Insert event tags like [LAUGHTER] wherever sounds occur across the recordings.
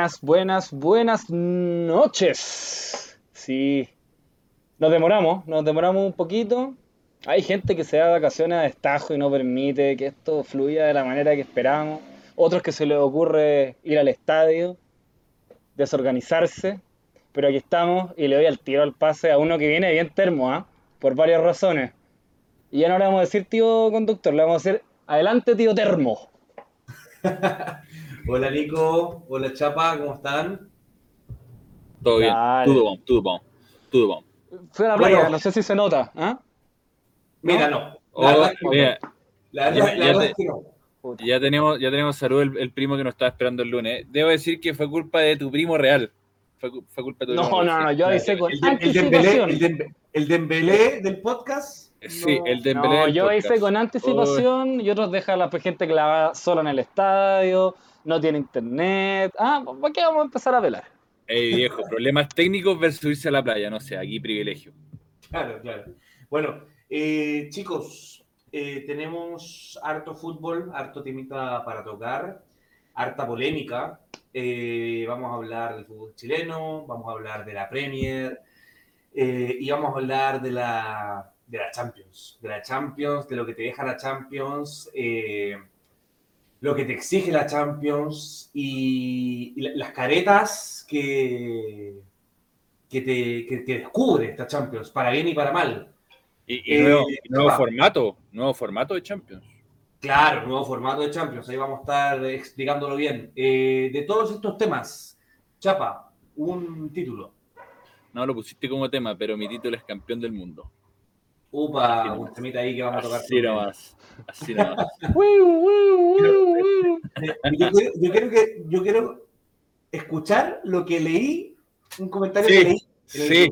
Buenas, buenas, buenas noches. Sí, nos demoramos, nos demoramos un poquito. Hay gente que se da vacaciones a destajo y no permite que esto fluya de la manera que esperamos. Otros que se les ocurre ir al estadio, desorganizarse. Pero aquí estamos y le doy al tiro al pase a uno que viene bien termo, ¿ah? Por varias razones. Y ya no le vamos a decir tío conductor, le vamos a decir adelante tío termo. [LAUGHS] Hola Nico, hola Chapa, ¿cómo están? Todo bien, Dale. todo bom, todo bom, todo bom. Fui a la playa, Bueno. no sé si se nota. ¿ah? Mira, no. No. ya- no. tenemos, ya tenemos salud el, el primo que nos estaba esperando el lunes. Debo decir que fue culpa de tu primo real. Fue, fue culpa de tu No, primo no, no, sí. yo avisé con El, de- el Dembélé, anticipación. el, Dembélé del podcast. Sí, no. el Dembélé No, del yo hice con anticipación y otros dejan a la gente que la va sola en el estadio, no tiene internet. Ah, ¿para qué vamos a empezar a velar? Ey, viejo, problemas técnicos versus irse a la playa, no sé, aquí privilegio. Claro, claro. Bueno, eh, chicos, eh, tenemos harto fútbol, harto temita para tocar, harta polémica. Eh, vamos a hablar del fútbol chileno, vamos a hablar de la Premier eh, y vamos a hablar de la, de la Champions, de la Champions, de lo que te deja la Champions, eh, lo que te exige la Champions y, y la- las caretas que, que, te, que, que descubre esta Champions, para bien y para mal. Y, y Eh, nuevo, Chapa. formato, nuevo formato de Champions. Claro, nuevo formato de Champions, ahí vamos a estar explicándolo bien. Eh, de todos estos temas, Chapa, un título. No lo pusiste como tema, pero mi título es campeón del mundo. Upa, Así un temita ahí que vamos a tocar. Así nomás. Así nomás. [LAUGHS] Wiu, wiu. Yo quiero, yo quiero que, yo quiero escuchar lo que leí, un comentario Sí, que leí. Sí,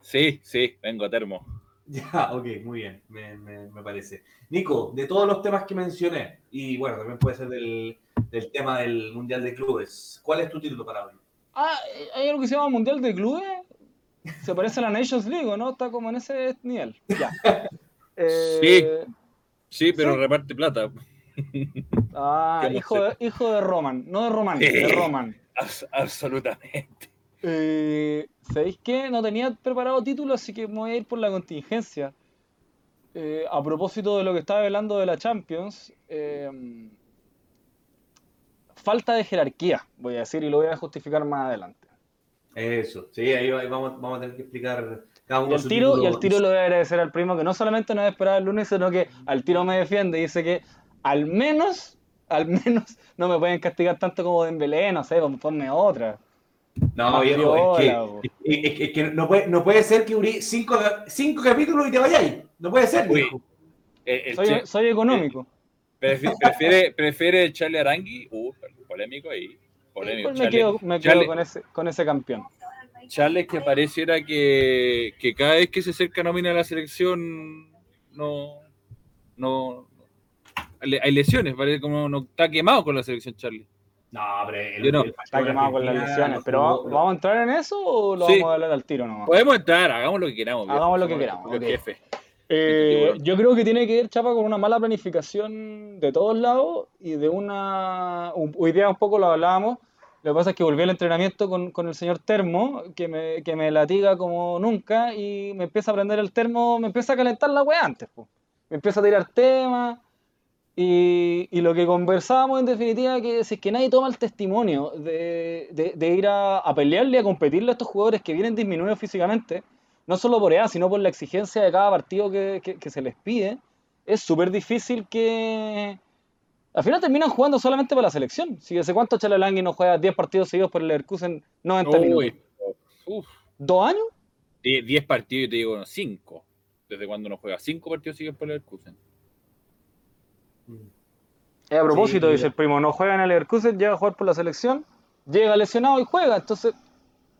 sí, sí, vengo a termo. [LAUGHS] Ya, ok, muy bien, me, me- me parece. Nico, de todos los temas que mencioné, y bueno, también puede ser del, del tema del Mundial de Clubes, ¿cuál es tu título para hoy? Ah, hay algo que se llama Mundial de Clubes. Se parece a la Nations League, ¿o ¿no? Está como en ese nivel. Ya. [LAUGHS] Eh, Sí, pero Sí. reparte plata. [LAUGHS] Ah, hijo de, hijo de Roman, no de Roman, Sí. de Roman. Abs- absolutamente. Eh, ¿Sabéis qué? No tenía preparado título, así que me voy a ir por la contingencia. Eh, a propósito de lo que estaba hablando de la Champions, eh, falta de jerarquía, voy a decir, y lo voy a justificar más adelante. Eso, sí, ahí, va- ahí vamos, vamos a tener que explicar cada uno Y el su tiro, y el tiro lo voy a agradecer al primo que no solamente nos esperaba el lunes, sino que al tiro me defiende y dice que al menos, al menos no me pueden castigar tanto como Dembélé, no sé, ponme otra. No, viejo, es que, es, que no, puede, no puede ser que abrí cinco, cinco capítulos y te vayáis. No puede ser, Uy. viejo. Eh, el Soy, che- soy económico. prefi- prefiere, prefiere Charlie Arangui. Uh, polémico ahí. Polémico. Pues me quedo, me quedo Charlie- con, ese, con ese campeón. Charles que pareciera que, que cada vez que se acerca nómina a la selección no, no hay hay lesiones, parece como no está quemado con la selección Charlie. No, pero el, Yo no. el Está quemado con las lesiones. Pero jugó- ¿va- ¿vamos a entrar en eso o lo Sí. vamos a hablar al tiro nomás? Podemos entrar, hagamos lo que queramos. viejo. Hagamos lo que queramos, jefes. Eh, tiburón. yo creo que tiene que ver, Chapa, con una mala planificación de todos lados y de una... un- Hoy día un poco lo hablábamos. Lo que pasa es que volví al entrenamiento con, con el señor Termo, que me, que me latiga como nunca y me empieza a prender el termo, me empieza a calentar la weá antes. po. Me empieza a tirar temas y, y lo que conversábamos en definitiva que si es que nadie toma el testimonio de, de- de ir a, a pelearle a competirle a estos jugadores que vienen disminuidos físicamente, no solo por edad, sino por la exigencia de cada partido que, que- que se les pide, es súper difícil que... Al final terminan jugando solamente para la selección. Si hace cuánto Chalalangui no juega 10 partidos seguidos por el Leverkusen 90 minutos. Uf, ¿Dos años? die- 10 partidos y te digo 5. ¿Desde cuando no juega? 5 partidos siguen por el Leverkusen. Eh, a propósito, Sí, dice el primo, no juega en el Leverkusen, llega a jugar por la selección, llega lesionado y juega. Entonces,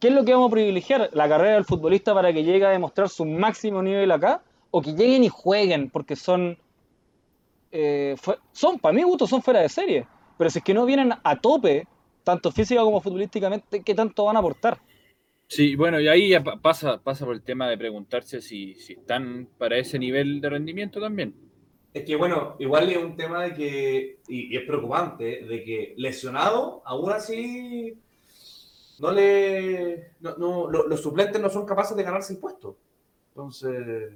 ¿qué es lo que vamos a privilegiar? ¿La carrera del futbolista para que llegue a demostrar su máximo nivel acá? ¿O que lleguen y jueguen porque son, eh, fue- son para mi gusto, son fuera de serie? Pero si es que no vienen a tope, tanto física como futbolísticamente, ¿qué tanto van a aportar? Sí, bueno, y ahí ya pa- pasa, pasa por el tema de preguntarse si, si están para ese nivel de rendimiento también. Es que bueno, igual es un tema de que, y, y es preocupante, de que lesionado, aún así, no le, no, no, lo- los suplentes no son capaces de ganarse el puesto. Entonces,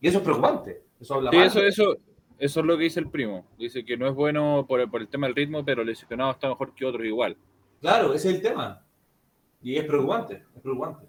y eso es preocupante. Eso habla Sí, mal. eso, eso, eso es lo que dice el primo. Dice que no es bueno por el, por el tema del ritmo, pero lesionado está mejor que otros igual. Claro, ese es el tema. Y es preocupante, es preocupante.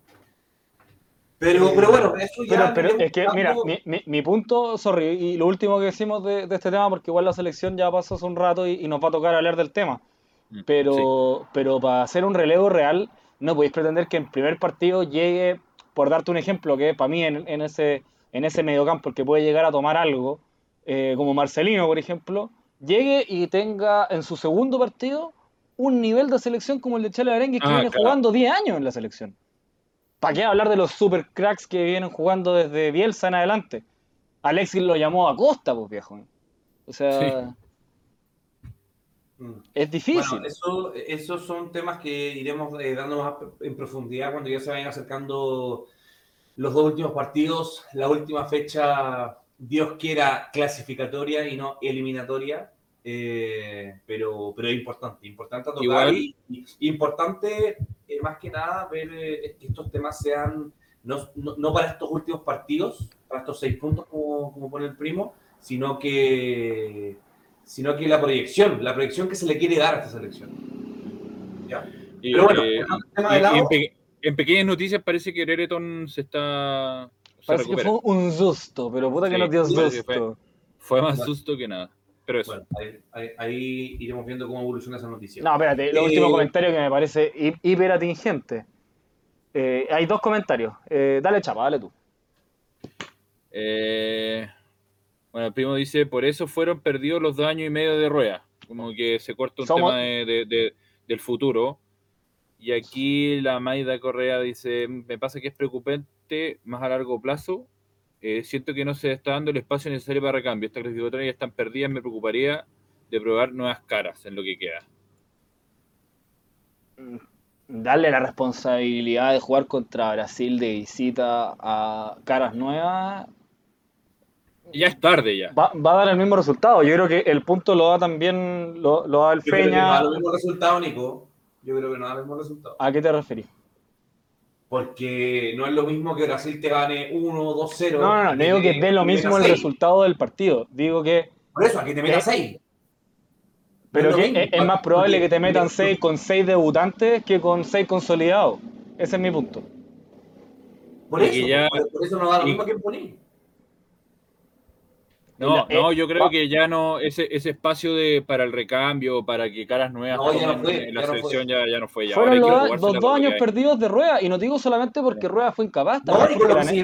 Pero, pero bueno, eso Pero, ya... pero iremos es que, mira, mi, mi- mi punto, sorry, y lo último que decimos de, de este tema, porque igual la selección ya pasó hace un rato y, y nos va a tocar hablar del tema. Mm, Pero, pero para hacer un relevo real, no podéis pretender que en primer partido llegue, por darte un ejemplo, que para mí en, en ese, en ese mediocampo, el que puede llegar a tomar algo, eh, como Marcelino, por ejemplo, llegue y tenga en su segundo partido un nivel de selección como el de Chale Arengue, que Ah, viene claro. jugando 10 años en la selección. ¿Para qué hablar de los super cracks que vienen jugando desde Bielsa en adelante? Alexis lo llamó a Costa, pues viejo. O sea, Mm. es difícil. Bueno, eso, esos son temas que iremos eh, dando más en profundidad cuando ya se vayan acercando los dos últimos partidos. La última fecha, Dios quiera, clasificatoria y no eliminatoria. Eh, pero, pero es importante, importante tocar Igual- y, importante eh, más que nada ver eh, que estos temas sean no, no- no para estos últimos partidos, para estos seis puntos como, como pone el primo, sino que sino que la proyección, la proyección que se le quiere dar a esta selección. Ya. Y, Pero bueno, y- en pequeñas noticias parece que Brereton se está. Parece que fue un susto, pero puta que Sí, nos dio fue- susto. Fue más Bueno. susto que nada. Pero eso. bueno, ahí, ahí- ahí iremos viendo cómo evoluciona esa noticia. No, espérate, lo Eh, último comentario que me parece hi- hiper atingente. Eh, hay dos comentarios. Eh, dale chapa, dale tú. Eh, bueno, el primo dice: Por eso fueron perdidos los dos años y medio de rueda. Como que se corta un Somos- tema de- de- de- del futuro. Y aquí la Maida Correa dice: Me pasa que es preocupante más a largo plazo. Eh, siento que no se está dando el espacio necesario para recambio. Estas clasificatorias ya están perdidas. Me preocuparía de probar nuevas caras en lo que queda. Darle la responsabilidad de jugar contra Brasil de visita a caras nuevas Ya es tarde ya. va, va a dar el mismo resultado. Yo creo que el punto lo da también, lo, lo da el Yo creo que no Feña. da los mismos resultados, Nico. Yo creo que no da los mismos resultados. ¿A qué te referís? Porque no es lo mismo que Brasil te gane 1 2-0. No, no, no, no digo que dé lo mismo el resultado del partido. Digo que, Por eso, aquí te metas Eh, 6. pero es lo que mismo, es, es más probable que te metan porque- 6 con 6 debutantes que con 6 consolidados. Ese es mi punto. Por Y eso, ya- por, por eso no da lo y- mismo que poner. No, Eh, no, yo creo va- que ya no, ese, ese espacio de para el recambio, para que caras nuevas No, ya no fue, en la ya no selección fue. ya, ya no fue. Ya. Fueron los, dos años perdidos de Rueda, y no digo solamente porque Rueda fue incapaz, No, también y con porque lo la, que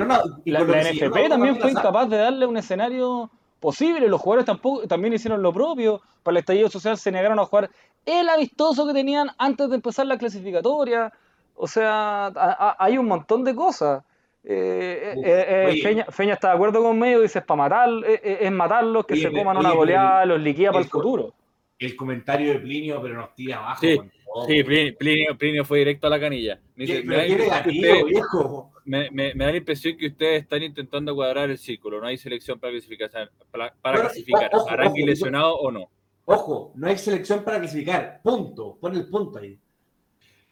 y NFP también fue incapaz de darle un escenario posible. Los jugadores tampoco también hicieron lo propio. Para el estallido social se negaron a jugar el amistoso que tenían antes de empezar la clasificatoria. O sea, a- a- hay un montón de cosas. Eh, eh, eh. Feña, Feña está de acuerdo conmigo, dice es para matar, es matarlos, que Oye, se coman oye, una goleada, los liquida para el futuro. El comentario de Plinio, pero nos tira abajo. Sí, con todo. Sí, Plinio, Plinio- Plinio fue directo a la canilla. Me, dice, ¿Qué- me, da la impresión que negativo, ustedes- viejo. me- me- me da la impresión que ustedes están intentando cuadrar el círculo. No hay selección para clasificar. Para, para clasificar. ojo, Arangui ojo, lesionado o no. Ojo, no hay selección para clasificar. Punto. Pon el punto ahí.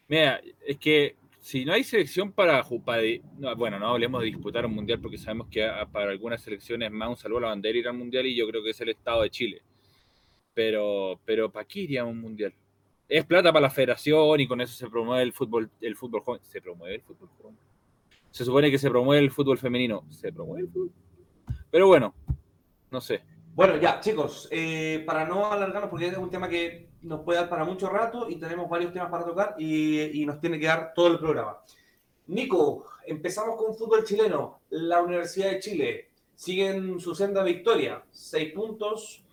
Mira, es que si no hay selección para, para no, bueno, no hablemos de disputar un mundial porque sabemos que a- para algunas selecciones más un saludo a la bandera ir al mundial y yo creo que es el estado de Chile. Pero, pero ¿para qué iría un mundial? Es plata para la federación y con eso se promueve el fútbol, el fútbol joven. Se promueve el fútbol joven. Se supone que se promueve el fútbol femenino. Se promueve el fútbol. Pero bueno, no sé. Bueno, ya, chicos, eh, para no alargarnos, porque es un tema que nos puede dar para mucho rato y tenemos varios temas para tocar y, nos tiene que dar todo el programa. Nico, empezamos con fútbol chileno. La Universidad de Chile sigue en su senda victoria. Seis puntos,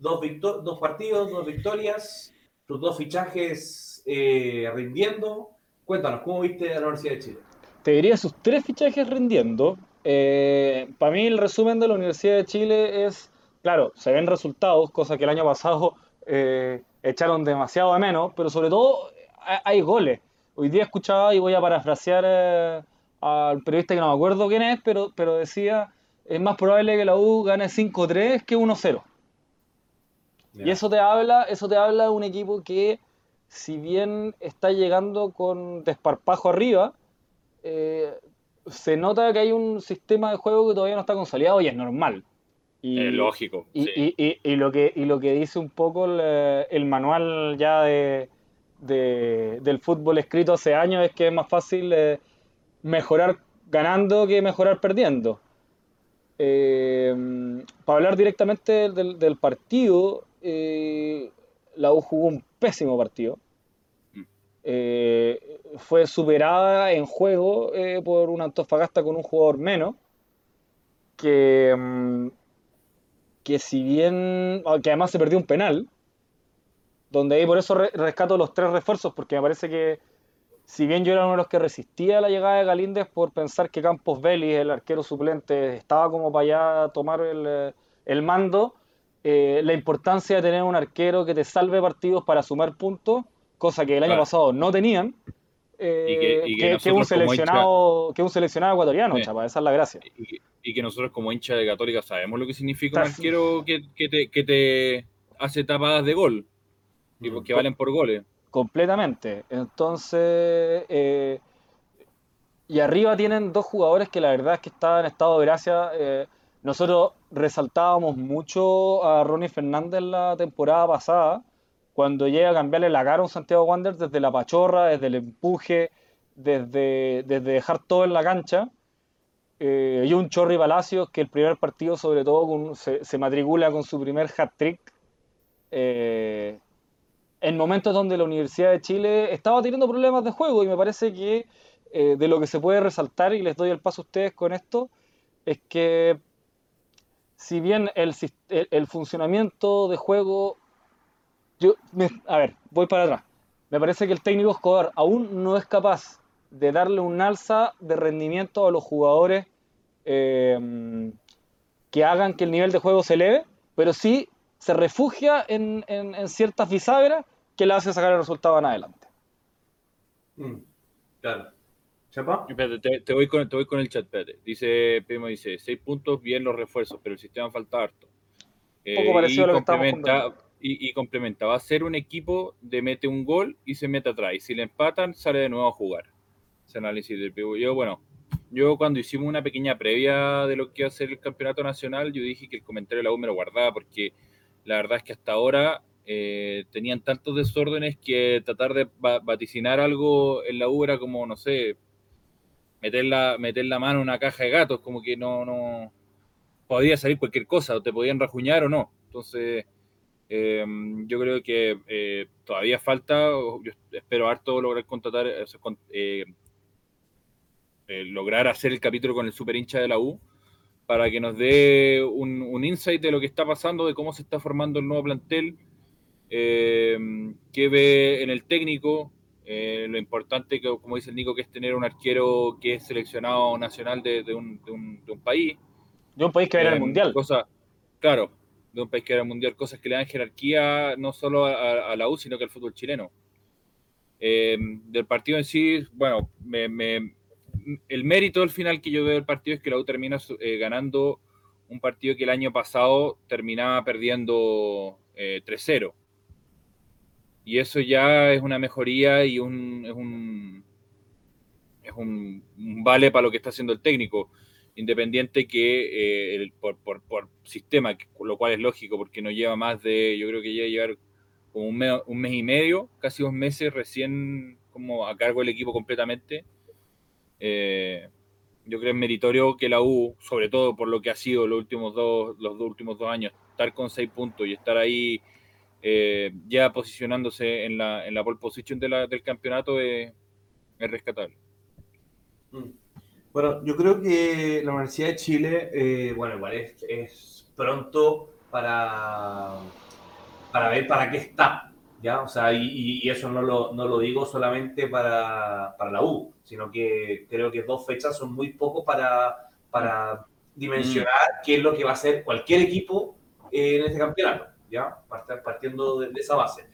dos, victo- dos partidos, dos victorias, tus dos fichajes eh, rindiendo. Cuéntanos, ¿cómo viste a la Universidad de Chile? te diría sus tres fichajes rindiendo. para mí el resumen de la Universidad de Chile es, claro, se ven resultados, cosa que el año pasado eh, echaron demasiado de menos, pero sobre todo hay, hay goles. Hoy día escuchaba y voy a parafrasear eh, al periodista que no me acuerdo quién es, pero, pero decía es más probable que la U gane 5-3 que 1-0. Y eso te habla, eso te habla de un equipo que, si bien está llegando con desparpajo arriba, eh, se nota que hay un sistema de juego que todavía no está consolidado y es normal. Y, lógico. Y, y, lo que, y lo que dice un poco el, manual ya de, del fútbol escrito hace años es que es más fácil eh, mejorar ganando que mejorar perdiendo. Eh, para hablar directamente del, partido, eh, la U jugó un pésimo partido. Mm. fue superada en juego por un Antofagasta con un jugador menos. Que, mm, que si bien, ah, que además se perdió un penal, donde ahí por eso rescato los tres refuerzos, porque me parece que si bien yo era uno de los que resistía la llegada de Galíndez por pensar que Campos Vélez, el arquero suplente, estaba como para allá tomar el, eh, mando, eh, la importancia de tener un arquero que te salve partidos para sumar puntos, cosa que el año pasado no tenían, eh, que, un seleccionado, que un seleccionado ecuatoriano, chapa, esa es la gracia. Y, que nosotros como hincha de Católica sabemos lo que significa un arquero que, te, que te hace tapadas de gol, y porque valen por goles. Completamente. Entonces, eh, y arriba tienen dos jugadores que la verdad es que estaban en estado de gracia. Eh, nosotros resaltábamos mucho a Ronnie Fernández la temporada pasada, cuando llega a cambiarle la cara a un Santiago Wander desde la pachorra, desde el empuje, desde, desde dejar todo en la cancha. Eh, y un Chorri Palacios que el primer partido, sobre todo, se, matricula con su primer hat-trick. Eh, en momentos donde la Universidad de Chile estaba teniendo problemas de juego y me parece que eh, de lo que se puede resaltar, y les doy el paso a ustedes con esto, es que si bien el, el funcionamiento de juego yo, a ver, voy para atrás. Me parece que el técnico Escobar aún no es capaz de darle un alza de rendimiento a los jugadores eh, que hagan que el nivel de juego se eleve, pero sí se refugia en, ciertas bisagras que le hace sacar el resultado en adelante. Mm, claro. ¿Chapa? te, voy con, te voy con el chat, Dice, Primo dice, seis puntos, bien los refuerzos, pero el sistema falta harto. Un poco parecido a lo que estamos y, complementa. Va a ser un equipo de mete un gol y se mete atrás. Y si le empatan, sale de nuevo a jugar. Ese análisis del Yo, bueno, yo cuando hicimos una pequeña previa de lo que iba a ser el campeonato nacional, yo dije que el comentario de la U me lo guardaba porque la verdad es que hasta ahora eh, tenían tantos desórdenes que tratar de vaticinar algo en la U era como, no sé, meter la, meter la mano en una caja de gatos, como que no, no podía salir cualquier cosa, o te podían rajuñar o no. Entonces, Em, yo creo que eh, todavía falta, yo espero harto lograr contratar, eh, eh, lograr hacer el capítulo con el super hincha de la U para que nos dé un, insight de lo que está pasando, de cómo se está formando el nuevo plantel, em, qué ve en el técnico, lo importante, que, como dice el Nico, que es tener un arquero que es seleccionado nacional de, un, país. De un país que va a ir al em, Mundial. Cosa, claro, de un país que era mundial, cosas que le dan jerarquía no solo a, la U, sino que al fútbol chileno. Eh, del partido en sí, bueno, el mérito al final que yo veo del partido es que la U termina eh, ganando un partido que el año pasado terminaba perdiendo 3-0. Eh, y eso ya es una mejoría y un, es un, es un vale para lo que está haciendo el técnico. Independiente que eh, por, por, sistema, lo cual es lógico porque no lleva más de, yo creo que llega a llevar como un mes, un mes y medio, casi dos meses recién como a cargo del equipo completamente. Eh, yo creo que es meritorio que la U, sobre todo por lo que ha sido los últimos dos, los dos últimos dos años, estar con seis puntos y estar ahí eh, ya posicionándose en la, en la pole position de la, del campeonato es, es rescatable. Mm. Bueno, yo creo que la Universidad de Chile, eh, bueno, igual es, pronto para, para ver para qué está, ¿ya? O sea, y, eso no lo, no lo, digo solamente para, para, la U, sino que creo que dos fechas son muy poco para, para dimensionar mm. qué es lo que va a hacer cualquier equipo en este campeonato, ¿ya? Partiendo de, de esa base.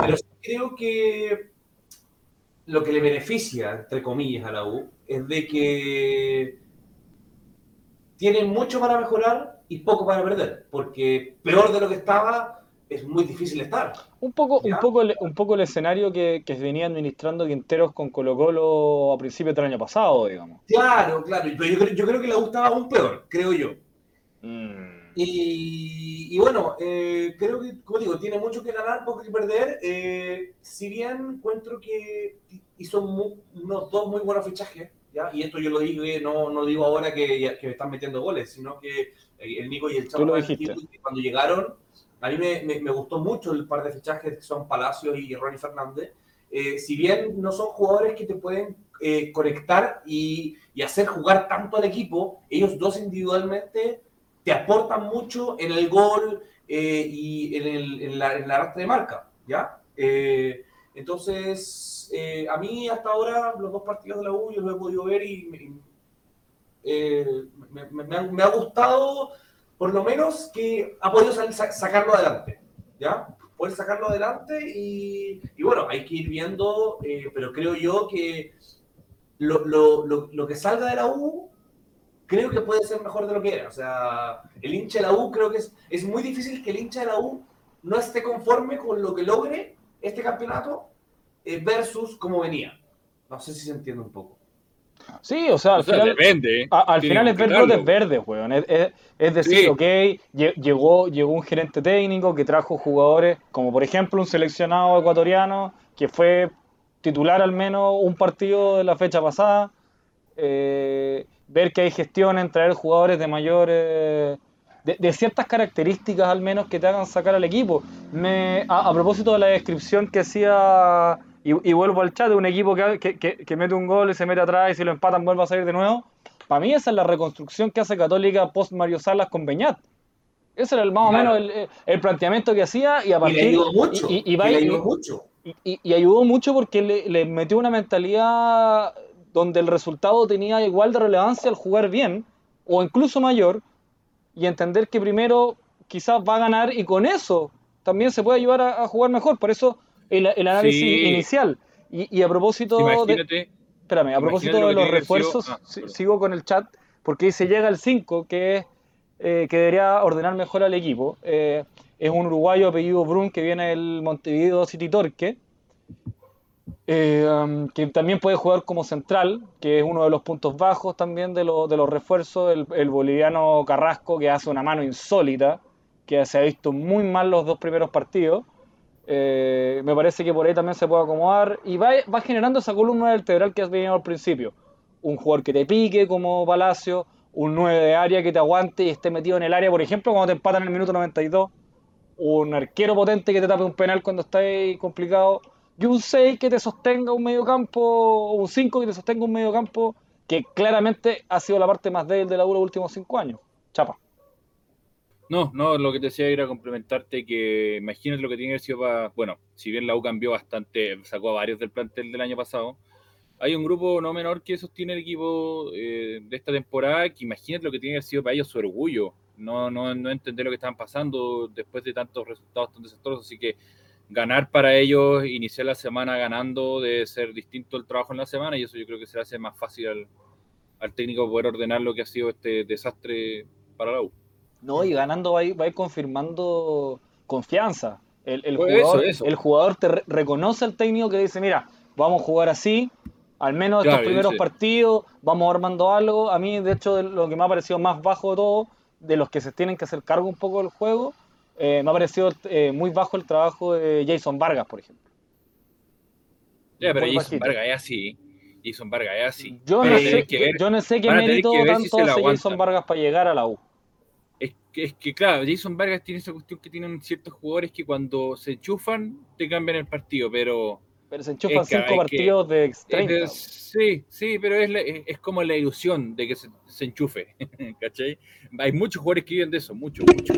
Pero creo que lo que le beneficia, entre comillas, a la U es de que tiene mucho para mejorar y poco para perder, porque peor de lo que estaba es muy difícil estar. Un poco, un poco, el- un poco el escenario que, que venía administrando Quinteros con Colo Colo a principios del año pasado, digamos. Claro, claro, pero yo, creo- yo creo que la U estaba aún peor, creo yo. Mm. Y, y bueno, eh, creo que, como digo, tiene mucho que ganar, poco que perder. Eh, si bien encuentro que hizo mu- unos dos muy buenos fichajes, ¿ya? y esto yo lo digo, eh, no, no digo ahora que, que están metiendo goles, sino que eh, el Nico y el Chavo cuando llegaron, a mí me, me- me gustó mucho el par de fichajes que son Palacios y Ronnie Fernández. Eh, si bien no son jugadores que te pueden eh, conectar y, y hacer jugar tanto al equipo, ellos dos individualmente te aportan mucho en el gol eh, y en, el, en, la, en de marca, ¿ya? Eh, entonces, eh, a mí hasta ahora los dos partidos de la U yo los he podido ver y me, eh, me- me- ha, me ha gustado por lo menos que ha podido sa- sacarlo adelante, ¿ya? Poder sacarlo adelante y, y bueno, hay que ir viendo, eh, pero creo yo que lo, lo, lo, lo que salga de la U creo que puede ser mejor de lo que era. O sea, el hincha de la U creo que es, es muy difícil que el hincha de la U no esté conforme con lo que logre este campeonato eh, versus cómo venía. No sé si se entiende un poco. Sí, o sea, al O sea, final, depende. ¿eh? a- al final es ver brotes verdes, weón. Es, es- es decir, Sí. ok, lle- llegó, llegó un gerente técnico que trajo jugadores, como por ejemplo un seleccionado ecuatoriano que fue titular al menos un partido de la fecha pasada. Eh, ver que hay gestión en traer jugadores de mayores. De, de ciertas características al menos que te hagan sacar al equipo. Me, a, a propósito de la descripción que hacía, y, y vuelvo al chat, de un equipo que, que- que- que mete un gol y se mete atrás y si lo empatan vuelve a salir de nuevo. Para mí esa es la reconstrucción que hace Católica post Mario Salas con Beñat. Ese era el, más o menos el, el planteamiento que hacía y a Y partir le ayudó mucho. y- y- y y le y- ayudó mucho. y, y- y ayudó mucho porque le, le metió una mentalidad donde el resultado tenía igual de relevancia al jugar bien, o incluso mayor, y entender que primero quizás va a ganar y con eso también se puede ayudar a, a jugar mejor. Por eso el, el análisis Sí. inicial. Y, y a propósito de, Espérame, a propósito de lo los refuerzos, sido- ah, si- sigo con el chat, porque dice llega el 5, que eh, que debería ordenar mejor al equipo. Eh, es un uruguayo apellido Brun que viene del Montevideo City Torque, eh, um, que también puede jugar como central, que es uno de los puntos bajos también de, lo- de los refuerzos. El, boliviano Carrasco, que hace una mano insólita, que se ha visto muy mal los dos primeros partidos. Eh, me parece que por ahí también se puede acomodar y va, va generando esa columna vertebral que has venido al principio. Un jugador que te pique como Palacio, un 9 de área que te aguante y esté metido en el área, por ejemplo, cuando te empatan en el minuto 92, un arquero potente que te tape un penal cuando está ahí complicado, y un 6 que te sostenga un medio campo, un 5 que te sostenga un medio campo, que claramente ha sido la parte más débil de la U los últimos 5 años. Chapa. No, no, lo que te decía era complementarte que imagínate lo que tiene que haber sido para, bueno, si bien la U cambió bastante, sacó a varios del plantel del año pasado, hay un grupo no menor que sostiene el equipo eh, de esta temporada, que imagínate lo que tiene que haber sido para ellos su orgullo, no, no, no entender lo que estaban pasando después de tantos resultados tan desastrosos, así que ganar para ellos, iniciar la semana ganando, debe ser distinto el trabajo en la semana, y eso yo creo que se le hace más fácil al, al técnico poder ordenar lo que ha sido este desastre para la U. No, y ganando va a ir, va a ir confirmando confianza. El, el Pues jugador, eso, eso. el jugador te re- reconoce al técnico que dice, mira, vamos a jugar así, al menos estos primeros dice- partidos, vamos armando algo. A mí, de hecho, de lo que me ha parecido más bajo de todo, de los que se tienen que hacer cargo un poco del juego, eh, me ha parecido eh, muy bajo el trabajo de Jason Vargas, por ejemplo. Ya, pero Jason bajito. Vargas es así. Jason Vargas es así. Yo Van no, sé, que ver- yo no sé qué mérito si tanto hace Jason. Vargas para llegar a la U. Es que, es que, claro, Jason Vargas tiene esa cuestión que tienen ciertos jugadores que cuando se enchufan te cambian el partido, pero. Pero se enchufan Es que cinco partidos de es 30. de- sí, sí, pero es, la- es, como la ilusión de que se, se enchufe. [LAUGHS] ¿Cachai? Hay muchos jugadores que viven de eso, mucho, mucho.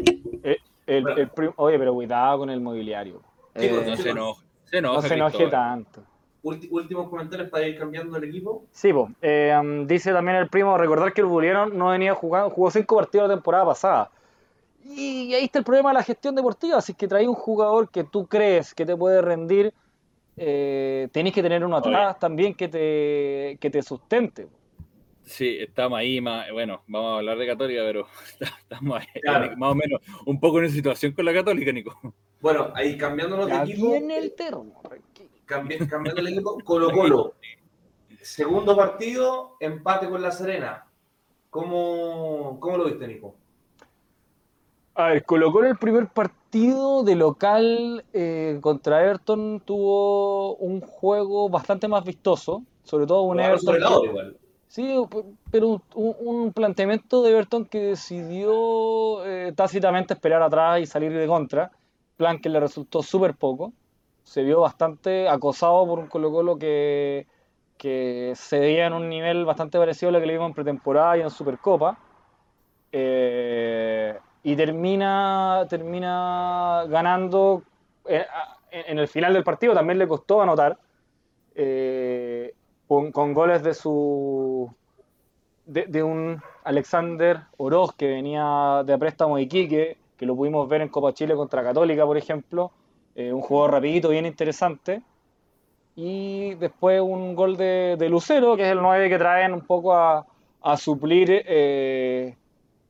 El- Bueno. el prim- oye, pero cuidado con el mobiliario. Chicos, Eh, No se enoja. no se enoje Cristóbal. tanto. Últimos comentarios para ir cambiando el equipo. Sí, po. Eh, um, dice también el primo, recordar que el Boliviano no venía jugando, jugó cinco partidos la temporada pasada. Y ahí está el problema de la gestión deportiva. Si es que trae un jugador que tú crees que te puede rendir, eh, tenés que tener uno atrás también que te, que te sustente. Sí, estamos ahí, más, bueno, vamos a hablar de Católica, pero [LAUGHS] estamos ahí, Claro. más o menos un poco en esa situación con la Católica, Nico. Bueno, ahí cambiándonos de equipo, viene el termo. cambi- cambiando el equipo, Colo Colo. Segundo partido, empate con La Serena. ¿Cómo, cómo lo viste, Nico? A ver, Colo Colo el primer partido de local eh, contra Everton tuvo un juego bastante más vistoso, sobre todo un Everton sobre el lado que- igual. Sí, pero un, planteamiento de Everton que decidió eh, tácitamente esperar atrás y salir de contra, plan que le resultó súper poco. Se vio bastante acosado por un Colo-Colo que, que se veía en un nivel bastante parecido a lo que le vimos en pretemporada y en Supercopa. Eh, y termina, termina ganando eh, en, el final del partido, también le costó anotar. Con, goles de su de, un Alexander Oroz que venía de préstamo de Iquique, que lo pudimos ver en Copa Chile contra Católica, por ejemplo, eh, un jugador rapidito, bien interesante. Y después un gol de, Lucero, que es el 9 que traen un poco a, a suplir eh,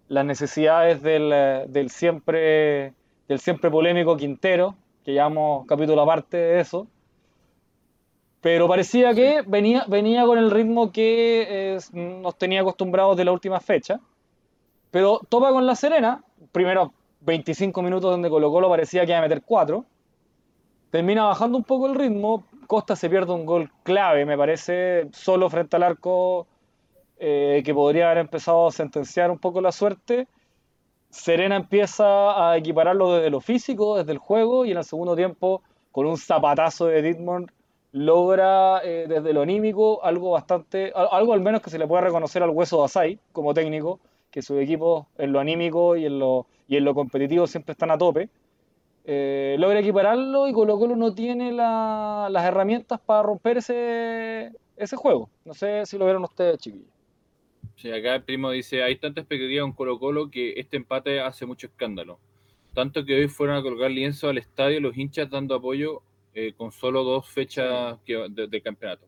las necesidades del, del siempre del siempre polémico Quintero, que llevamos capítulo aparte de eso. Pero parecía que venía, venía con el ritmo que eh, nos tenía acostumbrados de la última fecha. Pero topa con La Serena, primero 25 minutos donde Colo Colo parecía que iba a meter 4. Termina bajando un poco el ritmo. Costa se pierde un gol clave, me parece, solo frente al arco eh, que podría haber empezado a sentenciar un poco la suerte. Serena empieza a equipararlo desde lo físico, desde el juego, y en el segundo tiempo, con un zapatazo de Dittmond, logra eh, desde lo anímico algo bastante, al- algo al menos que se le pueda reconocer al hueso de Asai como técnico, que sus equipos en lo anímico y en lo, y en lo competitivo siempre están a tope. Eh, logra equipararlo y Colo Colo no tiene la- las herramientas para romper ese, ese juego. No sé si lo vieron ustedes, chiquillos. Sí, acá el primo dice, hay tanta expectativa en Colo Colo que este empate hace mucho escándalo. Tanto que hoy fueron a colocar lienzo al estadio los hinchas dando apoyo eh, con solo dos fechas que- de- del campeonato.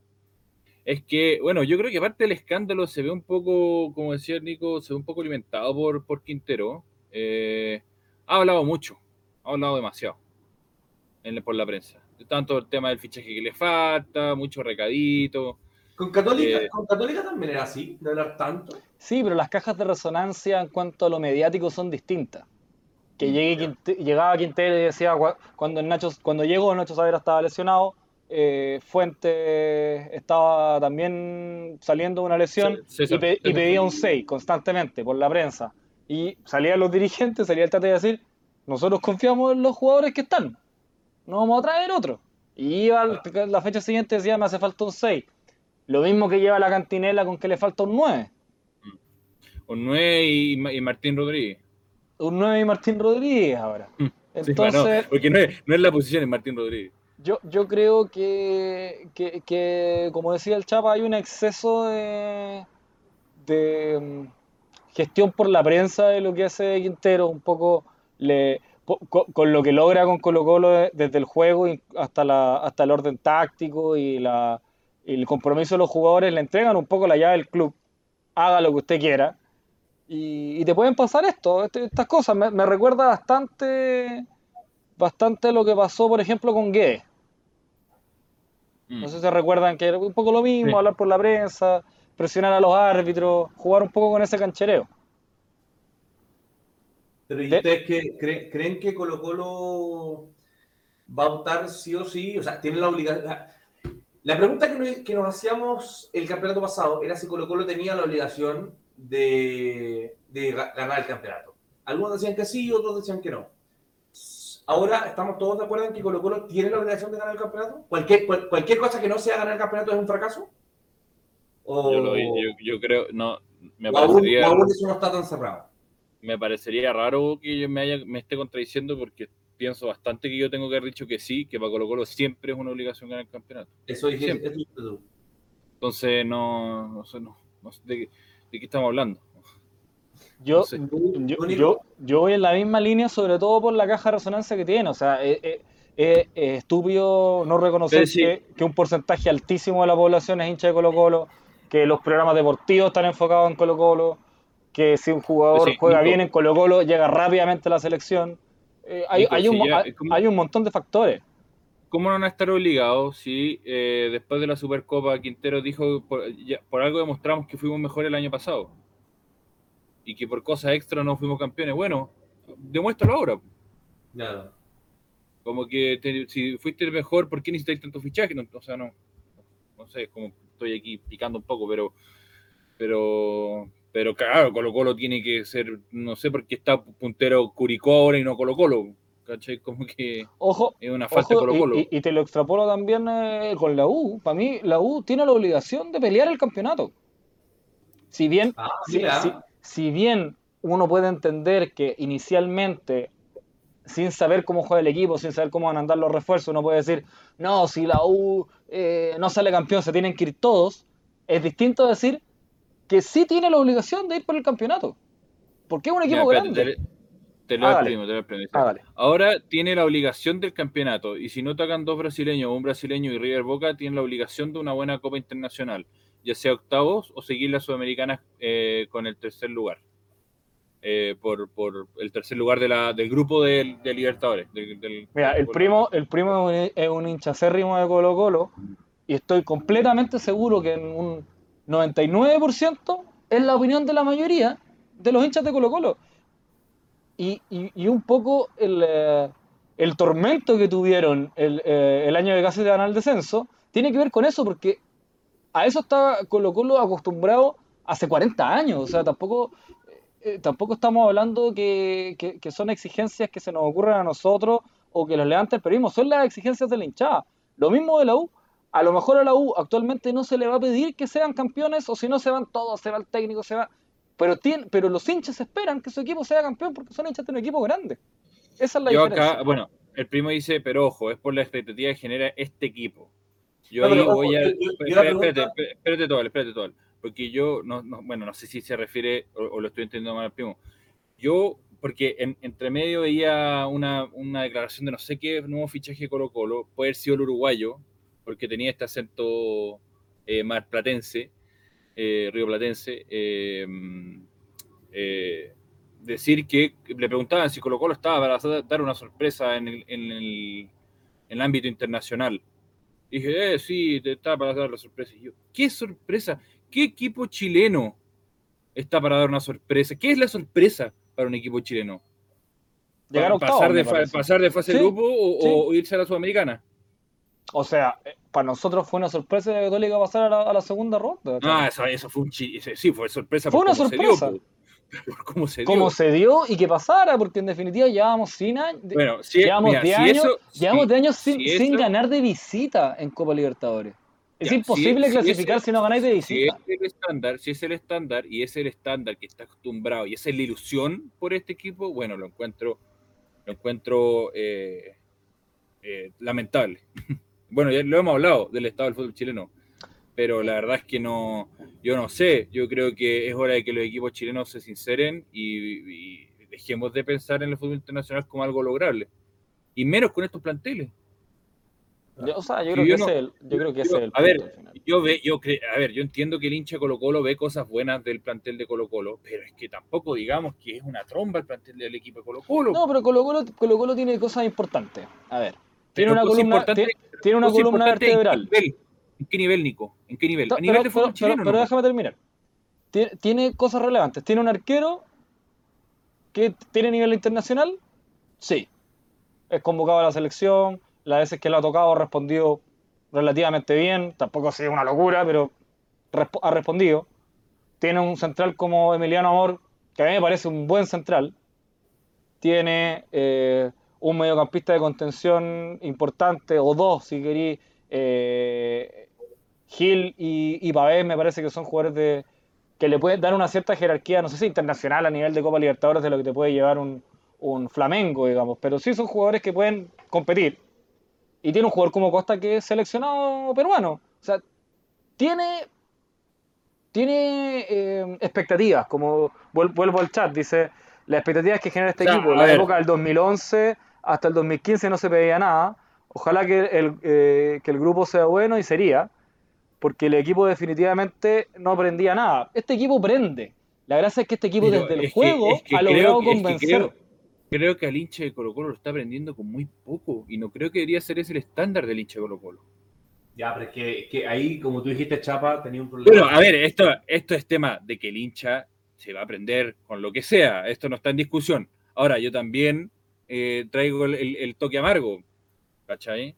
Es que, bueno, yo creo que aparte del escándalo se ve un poco, como decía Nico, se ve un poco alimentado por, por Quintero. Eh, ha hablado mucho, ha hablado demasiado en la- por la prensa. Tanto el tema del fichaje que le falta, mucho recadito. Con Católica, Eh, con Católica también era así, de hablar tanto. Sí, pero las cajas de resonancia en cuanto a lo mediático son distintas. Que Mm, llegue. Quinte- llegaba Quintero y decía, "Cua- cuando, el Nacho, cuando llegó Nacho Saavedra estaba lesionado, eh, Fuente estaba también saliendo de una lesión y, pe- y César pedía un Fuente. 6 constantemente por la prensa. Y salían los dirigentes, salía el Tata de decir, nosotros confiamos en los jugadores que están, no vamos a traer otro. Y iba al- la fecha siguiente decía, me hace falta un 6. Lo mismo que lleva la cantinela con que le falta un 9. Un 9 y, Ma- y Martín Rodríguez. Un 9 y Martín Rodríguez ahora. Sí, Entonces, porque no es, no es la posición, es Martín Rodríguez. yo, yo creo que, que, que, como decía el Chapa, hay un exceso de, de mm, gestión por la prensa de lo que hace Quintero, un poco le, po- co- con, lo que logra con Colo Colo de- desde el juego hasta, la, hasta el orden táctico y, la, y el compromiso de los jugadores, le entregan un poco la llave del club, haga lo que usted quiera. Y, y te pueden pasar esto, este- estas cosas. Me, me recuerda bastante, bastante lo que pasó, por ejemplo, con Guedes. Mm. No sé si se recuerdan que era un poco lo mismo, Sí. hablar por la prensa, presionar a los árbitros, jugar un poco con ese canchereo. Pero ¿y De- ustedes qué, creen, creen que Colo Colo va a optar sí o sí? O sea, tiene la obligación... La, la pregunta que nos, que nos hacíamos el campeonato pasado era si Colo Colo tenía la obligación de, de ga- ganar el campeonato. Algunos decían que sí, otros decían que no. Ahora estamos todos de acuerdo en que Colo Colo tiene la obligación de ganar el campeonato. Cualquier, cual- cualquier cosa que no sea ganar el campeonato es un fracaso. O, Yo, lo- yo- yo creo, no, me aún, parecería, o aún eso no está tan cerrado. me parecería raro que yo me, haya, me esté contradiciendo porque pienso bastante que yo tengo que haber dicho que sí, que para Colo Colo siempre es una obligación ganar el campeonato. Eso dije, Siempre. Entonces, no, no sé, no, no sé de, qué- de qué estamos hablando. Yo, No sé. yo, yo, yo voy en la misma línea, sobre todo por la caja de resonancia que tiene. O sea, es, es- es- es estúpido no reconocer Sí, que, que un porcentaje altísimo de la población es hincha de Colo Colo. que los programas deportivos están enfocados en Colo Colo, que si un jugador Sí, juega Nico. bien en Colo Colo llega rápidamente a la selección. Eh, hay, Nico, hay si un, mo- ya- hay un montón de factores. ¿Cómo no van a estar obligados si eh, después de la Supercopa Quintero dijo por, ya- por algo demostramos que fuimos mejores el año pasado? Y que por cosas extra no fuimos campeones. Bueno, demuéstralo ahora. Nada. Como que te- si fuiste el mejor, ¿por qué necesitáis tanto fichaje? No, o sea, no, no sé, como estoy aquí picando un poco, pero, pero, pero claro, Colo Colo tiene que ser, no sé por qué está puntero Curicó ahora y no Colo Colo, ¿cachai? Como que Ojo, es una falta ojo, de Colo Colo. y, te lo extrapolo también eh, con la U. Para mí, la U tiene la obligación de pelear el campeonato. Si bien, Ah, si, mira. si- si bien uno puede entender que inicialmente, sin saber cómo juega el equipo, sin saber cómo van a andar los refuerzos, uno puede decir, no, si la U eh, no sale campeón, se tienen que ir todos. Es distinto a decir que sí tiene la obligación de ir por el campeonato. Porque es un equipo grande. te, te lo Ah, exprimo, te lo exprimo. Ah. Ahora tiene la obligación del campeonato y si no tocan dos brasileños, un brasileño y River Boca, tiene la obligación de una buena Copa Internacional, ya sea octavos o seguir las sudamericanas eh, con el tercer lugar. Eh, por, por el tercer lugar de la, del grupo de, de Libertadores. del- del- Mira, el primo, el primo es un- es un hincha acérrimo de Colo Colo y estoy completamente seguro que en un 99% es la opinión de la mayoría de los hinchas de Colo Colo. Y, y- un poco el, eh, el tormento que tuvieron el, eh, el año de casi de ganar el descenso tiene que ver con eso, porque a eso está Colo Colo acostumbrado hace 40 años. O sea, tampoco, eh, tampoco estamos hablando que, que- que son exigencias que se nos ocurren a nosotros o que los levanta el periodismo, son las exigencias de la hinchada. Lo mismo de la U. A lo mejor a la U actualmente no se le va a pedir que sean campeones o si no se van todos, se va el técnico, se va... Pero, tiene, pero los hinchas esperan que su equipo sea campeón porque son hinchas de un equipo grande. Esa es la Yo diferencia. acá, bueno, el primo dice, pero ojo, es por la expectativa que genera este equipo. Yo No, ahí pero, voy a. yo- yo- espérate, pregunta- espérate, espérate, todo, espérate todo. Porque yo, no, no- bueno, no sé si se refiere o, o lo estoy entendiendo mal al primo. Yo, porque en- entre medio veía una, una declaración de no sé qué nuevo fichaje de Colo Colo, puede haber sido el uruguayo, porque tenía este acento eh, más platense, eh, río platense. eh, eh, decir que le preguntaban si Colo Colo estaba para dar una sorpresa en el, en el, en el ámbito internacional. Dije, eh, sí, te está para dar la sorpresa. Y yo, ¿qué sorpresa? ¿Qué equipo chileno está para dar una sorpresa? ¿Qué es la sorpresa para un equipo chileno? Llegar a pasar, de pasar fase Sí, de grupo o, sí. o irse a la Sudamericana. O sea, eh, para nosotros fue una sorpresa que Católica pasara a la, a la segunda ronda. Ah, eso, eso fue un chi- ese- Sí, fue sorpresa. Fue una cómo sorpresa. Cómo se dio. [LAUGHS] Como se dio y que pasara, porque en definitiva llevamos 100 años, de- Bueno, si, llevamos mira, 10 si años, eso- llevamos si- 10 años sin, si sin ganar de visita en Copa Libertadores. Es Ya, imposible si- si clasificar si no ganáis de si visita. es el estándar, si es el estándar y es el estándar que está acostumbrado y esa es la ilusión por este equipo, bueno, lo encuentro, lo encuentro eh, eh, lamentable. [LAUGHS] bueno, ya lo hemos hablado del estado del fútbol chileno, pero la verdad es que no, yo no sé, yo creo que es hora de que los equipos chilenos se sinceren y, y dejemos de pensar en el fútbol internacional como algo lograble. Y menos con estos planteles. Yo, o sea, yo creo yo que no- ese es el, yo creo que ese es el a ver, final. Yo ve, yo cre- a ver, yo entiendo que el hincha Colo Colo ve cosas buenas del plantel de Colo Colo, pero es que tampoco digamos que es una tromba el plantel del equipo de Colo Colo. No, pero Colo Colo, Colo Colo tiene cosas importantes. A ver, tiene una columna, tiene, tiene una columna vertebral. ¿En qué nivel, ¿En qué nivel, Nico? ¿En qué nivel? Ta- A nivel de pero, fútbol pero- chileno. pero ¿no? déjame terminar. Tiene, tiene cosas relevantes. Tiene un arquero que tiene nivel internacional. Sí. Es convocado a la selección. Las veces que lo ha tocado ha respondido relativamente bien. Tampoco ha sido una locura, pero resp- ha respondido. Tiene un central como Emiliano Amor, que a mí me parece un buen central. Tiene eh, un mediocampista de contención importante, o dos, si queréis. eh, Gil y, y Pavés me parece que son jugadores de, que le pueden dar una cierta jerarquía, no sé si internacional a nivel de Copa Libertadores de lo que te puede llevar un, un Flamengo, digamos, pero sí son jugadores que pueden competir. Y tiene un jugador como Costa que es seleccionado peruano. O sea, tiene, tiene eh, expectativas, como vuel- vuelvo al chat, dice, las expectativas que genera este O sea, equipo, la ver. época del 2011 hasta el 2015 no se pedía nada, ojalá que el, eh, que el grupo sea bueno y sería, porque el equipo definitivamente no aprendía nada. Este equipo prende. La gracia es que este equipo Pero desde el que- juego es que ha creo logrado que- es que convencer. creo, creo que al hincha de Colo Colo lo está aprendiendo con muy poco y no creo que debería ser ese el estándar del hincha de Colo Colo. Ya, pero es que, ahí, como tú dijiste, Chapa, tenía un problema. Pero, a ver, esto, esto es tema de que el hincha se va a aprender con lo que sea. Esto no está en discusión. Ahora, yo también eh, traigo el, el- el toque amargo, ¿cachai?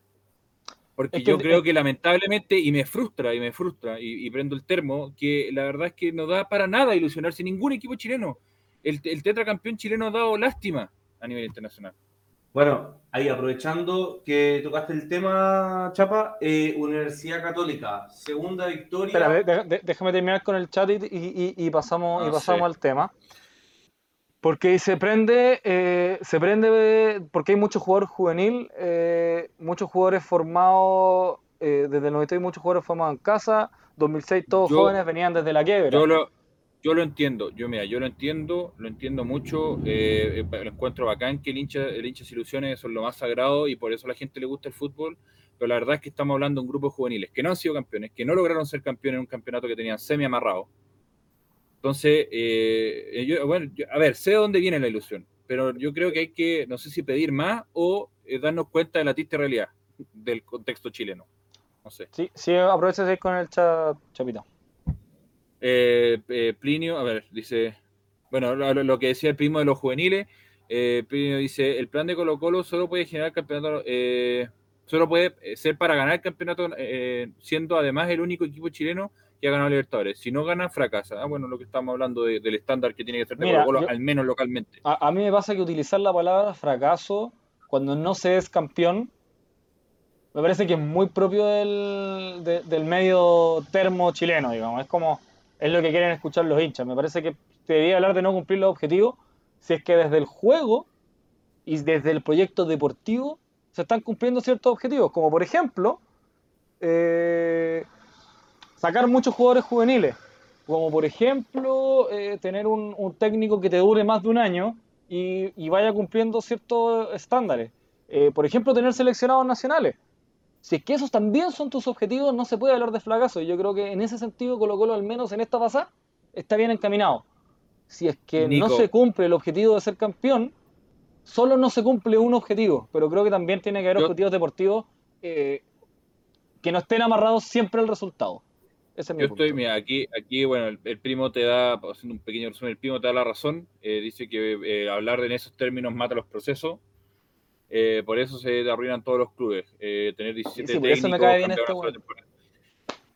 Porque Es que- yo creo que lamentablemente, y me frustra, y me frustra, y, y prendo el termo, que la verdad es que no da para nada ilusionarse ningún equipo chileno. El, el tetracampeón chileno ha dado lástima a nivel internacional. Bueno, ahí aprovechando que tocaste el tema, Chapa, eh, Universidad Católica, segunda victoria. Espera, de- de- de- déjame terminar con el chat y, y- y- y pasamos, y Ah, pasamos sí. al tema. Porque se prende, eh, se prende porque hay muchos jugadores juvenil, eh, muchos jugadores formados eh, desde el 90 y muchos jugadores formados en casa. 2006 todos Yo- jóvenes venían desde la quiebra. Yo lo, yo lo entiendo, yo mira, yo lo entiendo, lo entiendo mucho, eh, eh, lo encuentro bacán que el hincha, el hincha se ilusione, son lo más sagrado y por eso a la gente le gusta el fútbol, pero la verdad es que estamos hablando de un grupo de juveniles que no han sido campeones, que no lograron ser campeones en un campeonato que tenían semi amarrado. Entonces, eh, yo- bueno, yo- a ver, sé de dónde viene la ilusión, pero yo creo que hay que, no sé si pedir más o eh, darnos cuenta de la triste realidad del contexto chileno. No sé. Sí, sí, aprovecha con el chat, Chapita. Eh, eh, Plinio, a ver, dice, bueno, lo, que decía el primo de los juveniles, eh, Plinio dice, el plan de Colo Colo solo puede generar campeonato, eh, solo puede ser para ganar el campeonato, eh, siendo además el único equipo chileno que ha ganado Libertadores. Si no gana, fracasa. Ah, bueno, lo que estamos hablando de- del estándar que tiene que ser de Mira, Colo Colo, yo- al menos localmente. A, a mí me pasa que utilizar la palabra fracaso cuando no se es campeón me parece que es muy propio del, de- del medio termo chileno, digamos. Es como, es lo que quieren escuchar los hinchas. Me parece que te debería hablar de no cumplir los objetivos si es que desde el juego y desde el proyecto deportivo se están cumpliendo ciertos objetivos. Como por ejemplo, eh, sacar muchos jugadores juveniles. Como por ejemplo, eh, tener un, un técnico que te dure más de un año y, y vaya cumpliendo ciertos estándares. Eh, por ejemplo, tener seleccionados nacionales. Si es que esos también son tus objetivos, no se puede hablar de fracaso. Y Yo creo que en ese sentido, Colo Colo, al menos en esta pasada, está bien encaminado. Si es que Nico. no se cumple el objetivo de ser campeón, solo no se cumple un objetivo. Pero creo que también tiene que haber Yo- objetivos deportivos eh, que no estén amarrados siempre al resultado. Ese es mi Yo punto. estoy, mira, aquí, aquí bueno, el, el primo te da, haciendo un pequeño resumen, el primo te da la razón, eh, dice que eh, hablar en esos términos mata los procesos, eh, por eso se arruinan todos los clubes, eh, tener 17 Sí, por eso me técnicos, cae bien este temporada.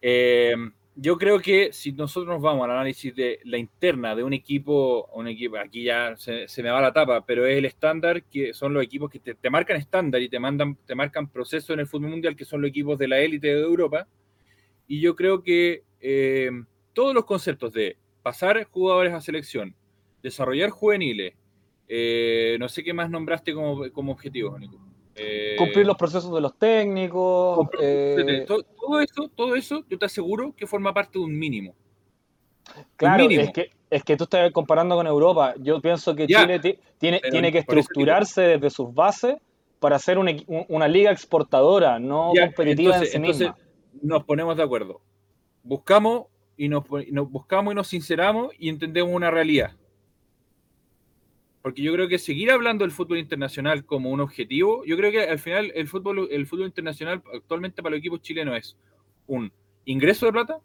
Eh, yo creo que si nosotros nos vamos al análisis de la interna de un equipo, un equipo, aquí ya se, se me va la tapa, pero es el estándar que son los equipos que te, te marcan estándar y te mandan, te marcan proceso en el fútbol mundial, que son los equipos de la élite de Europa. Y yo creo que eh, todos los conceptos de pasar jugadores a selección, desarrollar juveniles, eh, no sé qué más nombraste como, como objetivo, Nico. Eh, Cumplir los procesos de los técnicos. eh, todo, todo eso, todo eso, yo te aseguro que forma parte de un mínimo. Claro, mínimo. es que, es que tú estás comparando con Europa. Yo pienso que Ya, Chile ti- tiene, tiene que estructurarse desde sus bases para ser un equi- un- una liga exportadora, no Ya, competitiva entonces, en sí entonces misma. Nos ponemos de acuerdo. Buscamos y nos, nos buscamos y nos sinceramos y entendemos una realidad. Porque yo creo que seguir hablando del fútbol internacional como un objetivo, yo creo que al final el fútbol, el fútbol internacional actualmente para los equipos chilenos es un ingreso de plata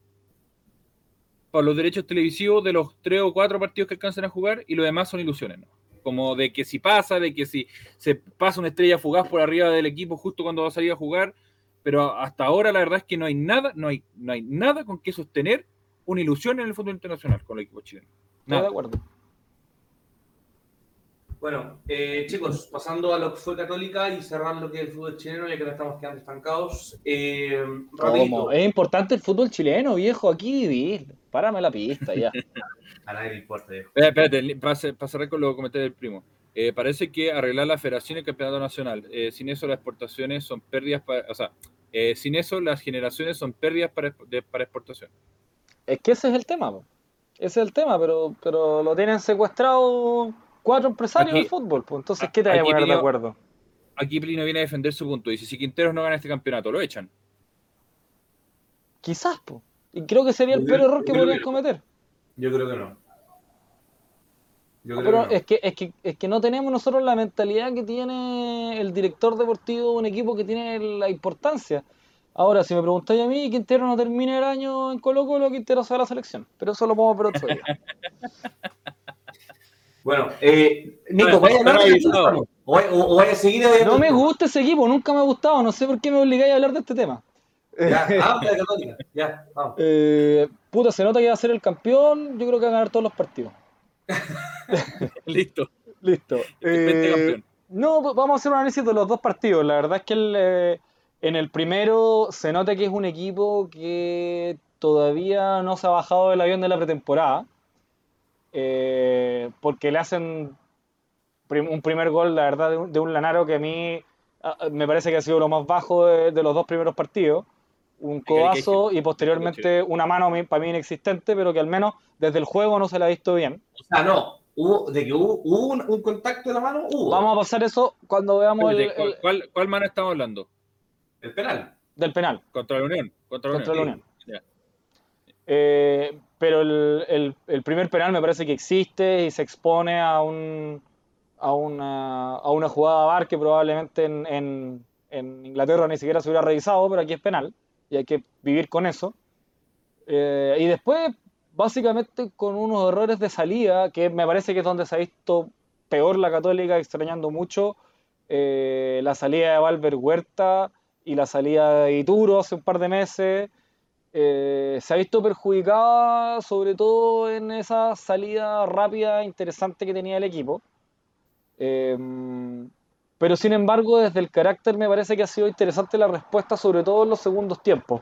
para los derechos televisivos de los tres o cuatro partidos que alcanzan a jugar y lo demás son ilusiones. Como de que si pasa, de que si se pasa una estrella fugaz por arriba del equipo justo cuando va a salir a jugar, pero hasta ahora la verdad es que no hay nada, no hay, no hay nada con que sostener una ilusión en el fútbol internacional con el equipo chileno. Estoy de Nada. acuerdo. Bueno, eh, chicos, pasando a lo que fue Católica y cerrando lo que es el fútbol chileno, ya que nos estamos quedando estancados. Eh. Es importante el fútbol chileno, viejo. Aquí vivir. Párame la pista ya. [LAUGHS] a nadie le importa, viejo. Espérate, para cerrar con lo que comenté del primo. Eh, parece que arreglar la federación y el campeonato nacional. Eh, sin eso las exportaciones son pérdidas para, o sea, eh, sin eso las generaciones son pérdidas para, de- para exportación. Es que ese es el tema, po. ese es el tema, pero, pero lo tienen secuestrado cuatro empresarios Aquí- del fútbol. Pues. Entonces, ¿qué te vas a poner de acuerdo? Aquí Plino viene a defender su punto. Dice, si Quinteros no gana este campeonato, lo echan. Quizás, po. Y creo que sería el Yo peor creo- error que podrían cometer. Yo creo que no. Yo creo Pero que no. es que, es, que, es que no tenemos nosotros la mentalidad que tiene el director deportivo de un equipo que tiene la importancia. Ahora, si me preguntáis a mí, Quintero no termina el año en Colo Colo, Quintero se va a la selección. Pero eso lo podemos ver otro día. [LAUGHS] Bueno, eh, Nico, No, ¿vaya a hablar no, de no, esto no. o vaya- o- o vaya a seguir? No me gusta ese equipo, nunca me ha gustado. No sé por qué me obligáis a hablar de este tema. Ya, ah, de Católica. Ya, vamos. Eh, puta, se nota que va a ser el campeón. Yo creo que va a ganar todos los partidos. [LAUGHS] Listo. Listo. Vente Eh, no, vamos a hacer un análisis de los dos partidos. La verdad es que el, eh, en el primero se nota que es un equipo que todavía no se ha bajado del avión de la pretemporada. Eh, porque le hacen prim- un primer gol, la verdad, de un, de un Lanaro que a mí me parece que ha sido lo más bajo de, de los dos primeros partidos. Un que hay que codazo y posteriormente una mano para mí inexistente, pero que al menos desde el juego no se la ha visto bien. O sea, no. Hubo, de que hubo, hubo un, un contacto de la mano, hubo. Vamos a pasar eso cuando veamos el, ¿cuál, cuál, cuál mano estamos hablando? El penal. del penal Contra la Unión. Contra la contra la Unión. Unión. Eh, pero el, el- el primer penal me parece que existe y se expone a un a una, a una jugada VAR que probablemente en, en- en Inglaterra ni siquiera se hubiera revisado, pero aquí es penal y hay que vivir con eso. Eh, y después, básicamente con unos errores de salida, que me parece que es donde se ha visto peor la Católica, extrañando mucho eh, la salida de Valver Huerta y la salida de Ituro hace un par de meses. Eh, se ha visto perjudicada sobre todo en esa salida rápida interesante que tenía el equipo. Eh, pero sin embargo, desde el carácter me parece que ha sido interesante la respuesta, sobre todo en los segundos tiempos.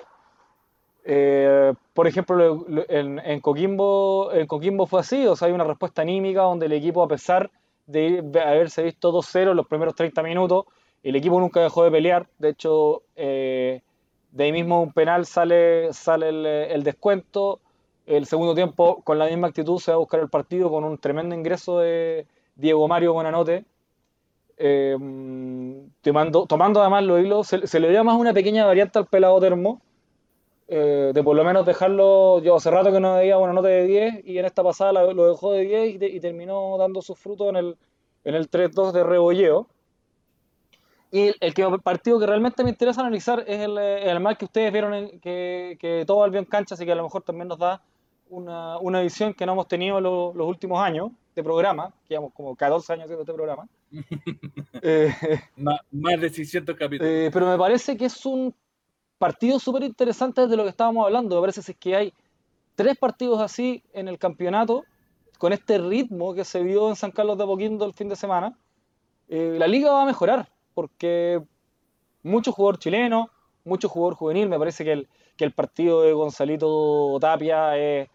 Eh, por ejemplo, lo- lo- en, Coquimbo, en Coquimbo fue así, o sea, hay una respuesta anímica donde el equipo, a pesar de haberse visto 2-0 en los primeros 30 minutos, el equipo nunca dejó de pelear. De hecho, eh, de ahí mismo un penal sale, sale el, descuento. El segundo tiempo, con la misma actitud, se va a buscar el partido con un tremendo ingreso de Diego Mario Buenanote. Eh, tomando, además los hilos, se, le dio más una pequeña variante al pelado termo. eh, de por lo menos dejarlo, yo hace rato que no veía una nota de 10 y en esta pasada lo dejó de 10 y, te- y terminó dando sus frutos en el, en el 3-2 de Rebolleo. Y el, partido que realmente me interesa analizar es el, eh, el mal que ustedes vieron que, todo volvió en cancha, así que a lo mejor también nos da una, una visión que no hemos tenido lo- los últimos años de programa, que llevamos como 14 años haciendo este programa. [LAUGHS] Eh, Más, más de 600 capítulos. eh, pero me parece que es un partido súper interesante desde lo que estábamos hablando. Me parece que hay tres partidos así en el campeonato, con este ritmo que se vio en San Carlos de Apoquindo el fin de semana, eh, la liga va a mejorar, porque mucho jugador chileno, mucho jugador juvenil. Me parece que el, que el partido de Gonzalito Tapia es.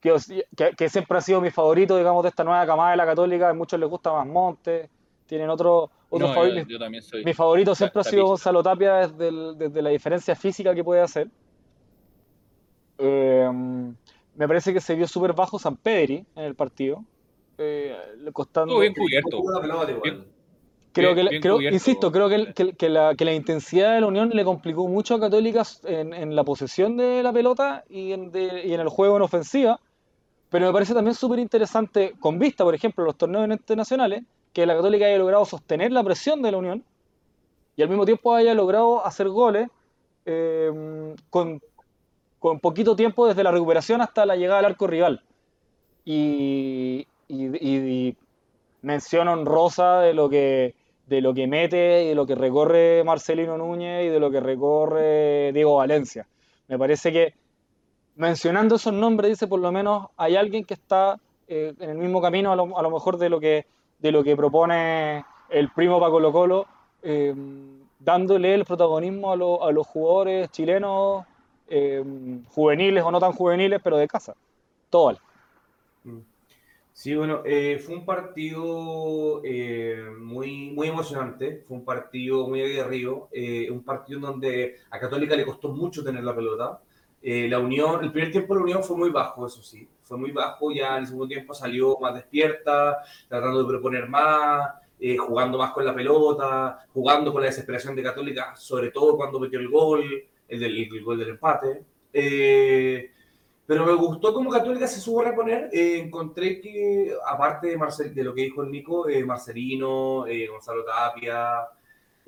Que, que- que siempre ha sido mi favorito, digamos, de esta nueva camada de la Católica. A muchos les gusta más Montes, tienen otro, otro No, favorito. yo, yo también soy. Mi favorito siempre ha sido. Gonzalo Tapia desde, el- desde la diferencia física que puede hacer. Eh, me parece que se vio súper bajo San Pedri en el partido. eh, costando, Estuvo bien cubierto. Creo bien- que, la- bien creo- cubierto. insisto, creo que, que- que la, que la intensidad de la Unión le complicó mucho a Católica en, en la posesión de la pelota y en, de- y en el juego en ofensiva. Pero me parece también súper interesante, con vista, por ejemplo, a los torneos internacionales, que la Católica haya logrado sostener la presión de la Unión y al mismo tiempo haya logrado hacer goles eh, con, poquito tiempo desde la recuperación hasta la llegada al arco rival. Y- y mención honrosa de lo que de lo que mete y de lo que recorre Marcelino Núñez y de lo que recorre Diego Valencia. Me parece que mencionando esos nombres, dice por lo menos hay alguien que está eh, en el mismo camino a lo, mejor de lo que de lo que propone el primo para Colo eh, dándole el protagonismo a, lo- a los jugadores chilenos, eh, juveniles o no tan juveniles, pero de casa. Todo vale. Sí, bueno, eh, fue un partido eh, muy, muy emocionante, fue un partido muy aguerrido, eh, un partido en donde a Católica le costó mucho tener la pelota. Eh, la Unión, el primer tiempo de la Unión fue muy bajo, eso sí, fue muy bajo, ya en el segundo tiempo salió más despierta, tratando de proponer más, eh, jugando más con la pelota, jugando con la desesperación de Católica, sobre todo cuando metió el gol, el, del, el gol del empate. Eh, pero me gustó cómo Católica se supo reponer. Eh, encontré que, aparte de, Marcel, de lo que dijo el Nico, eh, Marcelino, eh, Gonzalo Tapia,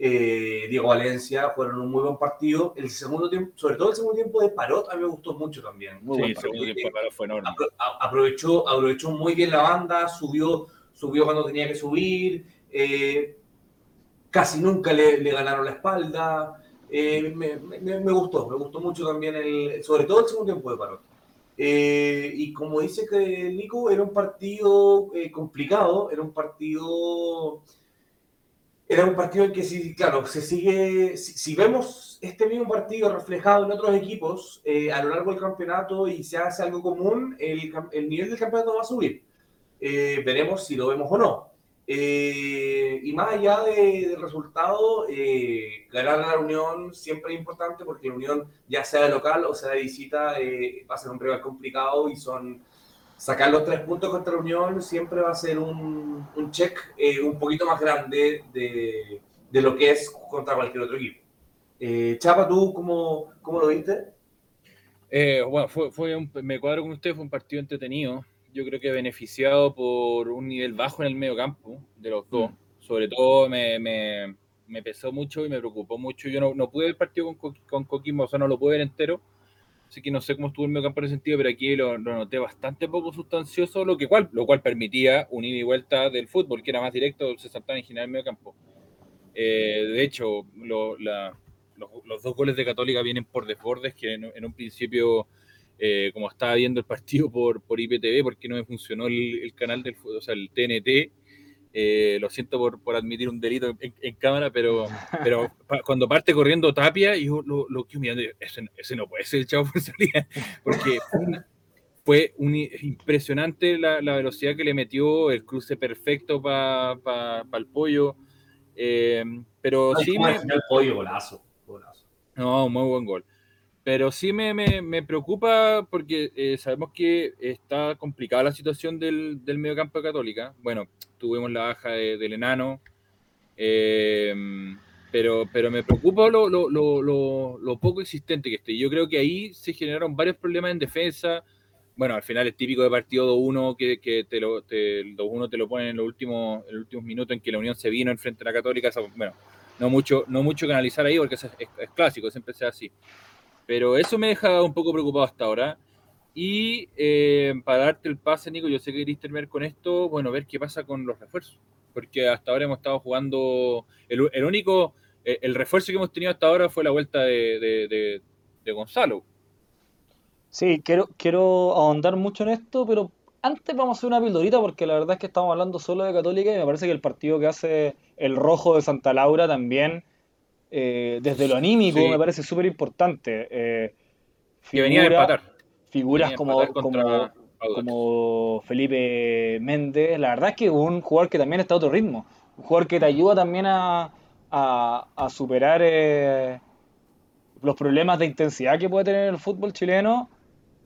Diego Valencia fueron un muy buen partido. El segundo tiempo, sobre todo el segundo tiempo de Parot, a mí me gustó mucho también. Muy sí, buen el segundo tiempo de Parot fue enorme. aprovechó, aprovechó muy bien la banda, subió, subió cuando tenía que subir. casi nunca le, le, ganaron la espalda. Me, me, me, gustó, me gustó mucho también, el, sobre todo el segundo tiempo de Parot. Eh, y como dice que Nico, era un partido eh, complicado, era un partido, era un partido en que si, claro, se sigue, si, vemos este mismo partido reflejado en otros equipos eh, a lo largo del campeonato y se hace algo común, el, el nivel del campeonato va a subir. veremos si lo vemos o no. Eh, y más allá de, del resultado, eh, ganar la Unión siempre es importante porque la Unión, ya sea de local o sea de visita, eh, va a ser un rival complicado y son sacar los tres puntos contra la Unión siempre va a ser un, un check un poquito más grande de, de, lo que es contra cualquier otro equipo. Chapa, ¿tú cómo, cómo lo viste? bueno, fue, fue un, me cuadro con usted, fue un partido entretenido yo creo que beneficiado por un nivel bajo en el medio campo de los dos. Mm. Sobre todo me, me, me, pesó mucho y me preocupó mucho. Yo no, no pude ver el partido con, con Coquimbo, o sea, no lo pude ver entero. Así que no sé cómo estuvo el medio campo en ese sentido, pero aquí lo, noté bastante poco sustancioso, lo, cual, lo cual permitía un ida y vuelta del fútbol, que era más directo, se saltaba en general el medio campo. Eh, de hecho, los, dos goles de Católica vienen por desbordes, que en, un principio eh, como estaba viendo el partido por, por IPTV, porque no me funcionó el, canal del o sea, el TNT. Eh, lo siento por, por, admitir un delito en, cámara, pero, pero cuando parte corriendo Tapia, y yo lo, lo quedo mirando, ese, ese, no puede ser el chavo [LAUGHS] por salida, porque fue, un, impresionante la, la, velocidad que le metió, el cruce perfecto para pa, pa el pollo. Eh, pero sí me. El pollo, golazo, golazo. No, muy buen gol. Pero sí me, me, me preocupa porque eh, sabemos que está complicada la situación del, del mediocampo de Católica. Bueno, tuvimos la baja del enano, eh, pero, pero me preocupa lo, lo, lo, lo, poco existente que esté. Yo creo que ahí se generaron varios problemas en defensa. Bueno, al final es típico de partido 2-1 que, que te lo, te, el 2-1 te lo ponen en los últimos, últimos minutos en que la Unión se vino enfrente de la Católica. Bueno, no mucho, no mucho que analizar ahí porque es, es, es clásico, siempre sea así. Pero eso me deja un poco preocupado hasta ahora. Y eh, para darte el pase, Nico, yo sé que queréis terminar con esto, bueno, ver qué pasa con los refuerzos. Porque hasta ahora hemos estado jugando, el, único, eh, el, refuerzo que hemos tenido hasta ahora fue la vuelta de, de, de, Gonzalo. Sí, quiero, quiero ahondar mucho en esto, pero antes vamos a hacer una pildorita porque la verdad es que estamos hablando solo de Católica y me parece que el partido que hace el Rojo de Santa Laura también eh, desde lo anímico me parece súper importante. Eh, que venía de empatar. Figuras como, como, Felipe Méndez, la verdad es que un jugador que también está a otro ritmo, un jugador que te ayuda también a, a, superar eh, los problemas de intensidad que puede tener el fútbol chileno.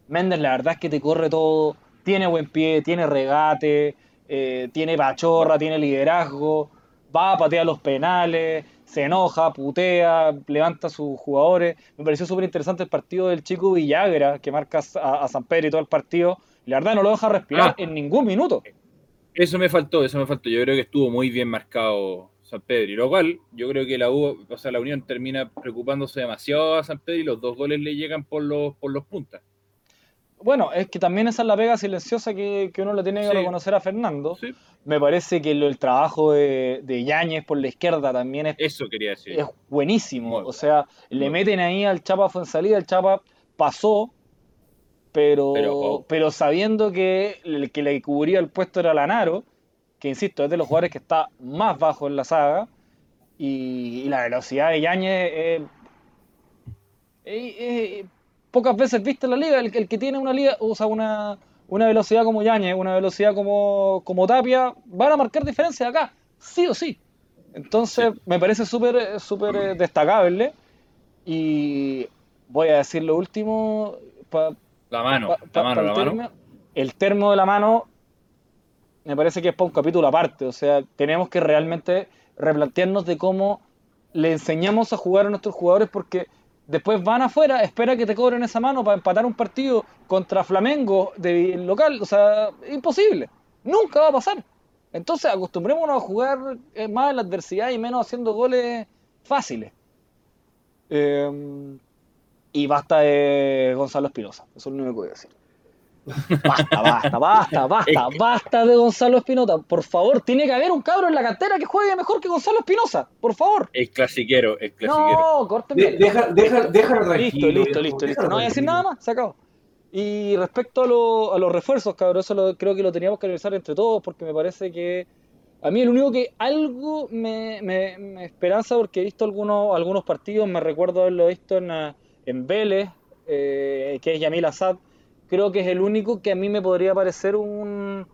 Méndez, la verdad es que te corre todo, tiene buen pie, tiene regate, tiene pachorra, tiene liderazgo, va a patear los penales, se enoja, putea, levanta a sus jugadores. Me pareció súper interesante el partido del chico Villagra, que marca a, San Pedro y todo el partido. La verdad no lo deja respirar ah. en ningún minuto. Eso me faltó, eso me faltó. Yo creo que estuvo muy bien marcado San Pedro. Y lo cual, yo creo que la U, o sea, la Unión termina preocupándose demasiado a San Pedro y los dos goles le llegan por los, por los puntas. Bueno, es que también esa es la pega silenciosa que, uno le tiene que reconocer a Fernando. Me parece que el trabajo de, de Yáñez por la izquierda también es, Eso quería decir. es buenísimo. o sea, le meten ahí al Chapa salida, el Chapa pasó, pero, pero, sabiendo que el que le cubría el puesto era Lanaro, que insisto, es de los jugadores que está más bajo en la saga, y, la velocidad de Yáñez es pocas veces viste la liga, el, que tiene una liga, o sea, una, una velocidad como Yañez, una velocidad como, como Tapia, van a marcar diferencia acá, sí o sí. Entonces, me parece súper súper eh, destacable. Y voy a decir lo último. la mano, la mano, la mano. El termo de la mano me parece que es para un capítulo aparte. O sea, tenemos que realmente replantearnos de cómo le enseñamos a jugar a nuestros jugadores porque después van afuera, espera que te cobren esa mano para empatar un partido contra Flamengo de local, o sea, imposible, nunca va a pasar. Entonces acostumbrémonos a jugar eh, más en la adversidad y menos haciendo goles fáciles. Eh, y basta de Gonzalo Espinosa, eso es lo único que voy a decir. Basta, basta, basta, basta, basta de Gonzalo Espinosa. Por favor, tiene que haber un cabro en la cantera que juegue mejor que Gonzalo Espinosa. Por favor. Es clasiquero, es clasiquero. No, córtenme. De- deja, deja, déjalo Listo, tranquilo. listo, listo, listo. No voy a decir nada más, se acabó. Y respecto a, lo- a los refuerzos, cabrón, eso lo- creo que lo teníamos que analizar entre todos porque me parece que a mí el único que algo me, me- me esperanza porque he visto algunos, algunos partidos, me recuerdo haberlo visto en, en Vélez, eh, que es Yamil Assad, creo que es el único que a mí me podría parecer un,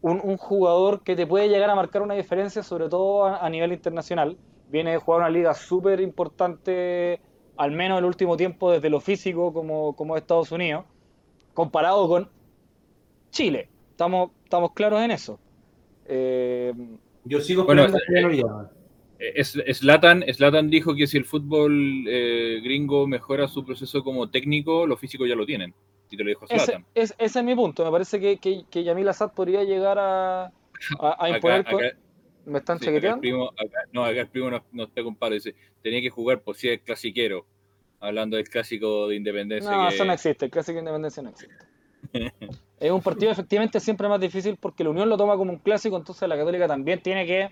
un, un jugador que te puede llegar a marcar una diferencia, sobre todo a, a nivel internacional. Viene de jugar una liga súper importante, al menos el último tiempo, desde lo físico, como, como Estados Unidos, comparado con Chile. Estamos, estamos claros en eso. Eh, Yo sigo Bueno, Slatan, Zlatan dijo que si el fútbol eh, gringo mejora su proceso como técnico, lo físico ya lo tienen. Y te lo dijo ese, es- ese es mi punto. Me parece que, que, que Yamil Assad podría llegar a, a, a [LAUGHS] imponer. Acá, con- acá- ¿Me están sí, acá el chaqueteando? primo, acá- no, acá el primo no, no está compadre. Dice, tenía que jugar por si es clasiquero. Hablando del clásico de independencia. No, que- eso no existe. El clásico de independencia no existe. [LAUGHS] es un partido efectivamente siempre más difícil porque la Unión lo toma como un clásico, entonces la Católica también tiene que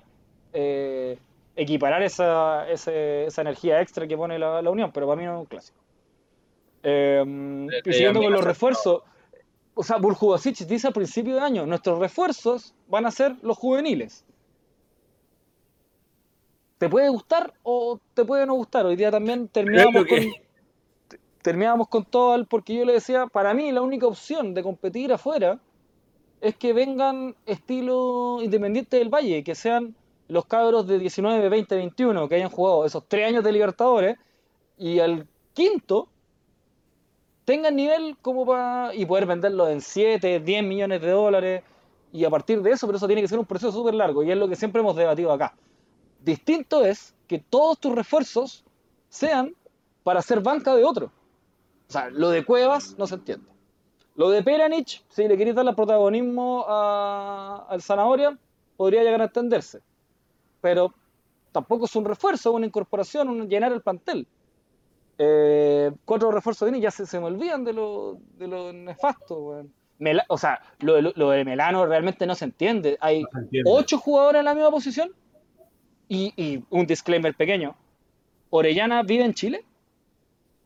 eh, equiparar esa, esa energía extra que pone la, la Unión, pero para mí no es un clásico. Eh, y de siguiendo con los refuerzos, o sea, Burjubasic dice al principio de año, nuestros refuerzos van a ser los juveniles. ¿Te puede gustar o te puede no gustar? Hoy día también terminamos que- con, terminábamos con todo porque yo le decía, para mí la única opción de competir afuera es que vengan estilo Independiente del Valle, que sean los cabros de 19, 20, 21, que hayan jugado esos tres años de Libertadores y al quinto tengan nivel como para y poder venderlo en 7, 10 millones de dólares y a partir de eso, pero eso tiene que ser un proceso súper largo y es lo que siempre hemos debatido acá. Distinto es que todos tus refuerzos sean para ser banca de otro. O sea, lo de Cuevas no se entiende. Lo de Peranich, si le queréis dar el protagonismo a- al Zanahoria, podría llegar a entenderse. Pero tampoco es un refuerzo, una incorporación, un llenar el plantel. Eh, cuatro refuerzos vienen y ya se, se me olvidan de lo, de lo nefasto. weón. Mela- o sea, lo, de- lo de Melano realmente no se entiende. Hay No se entiende. ocho jugadores en la misma posición y, y un disclaimer pequeño. ¿Orellana vive en Chile?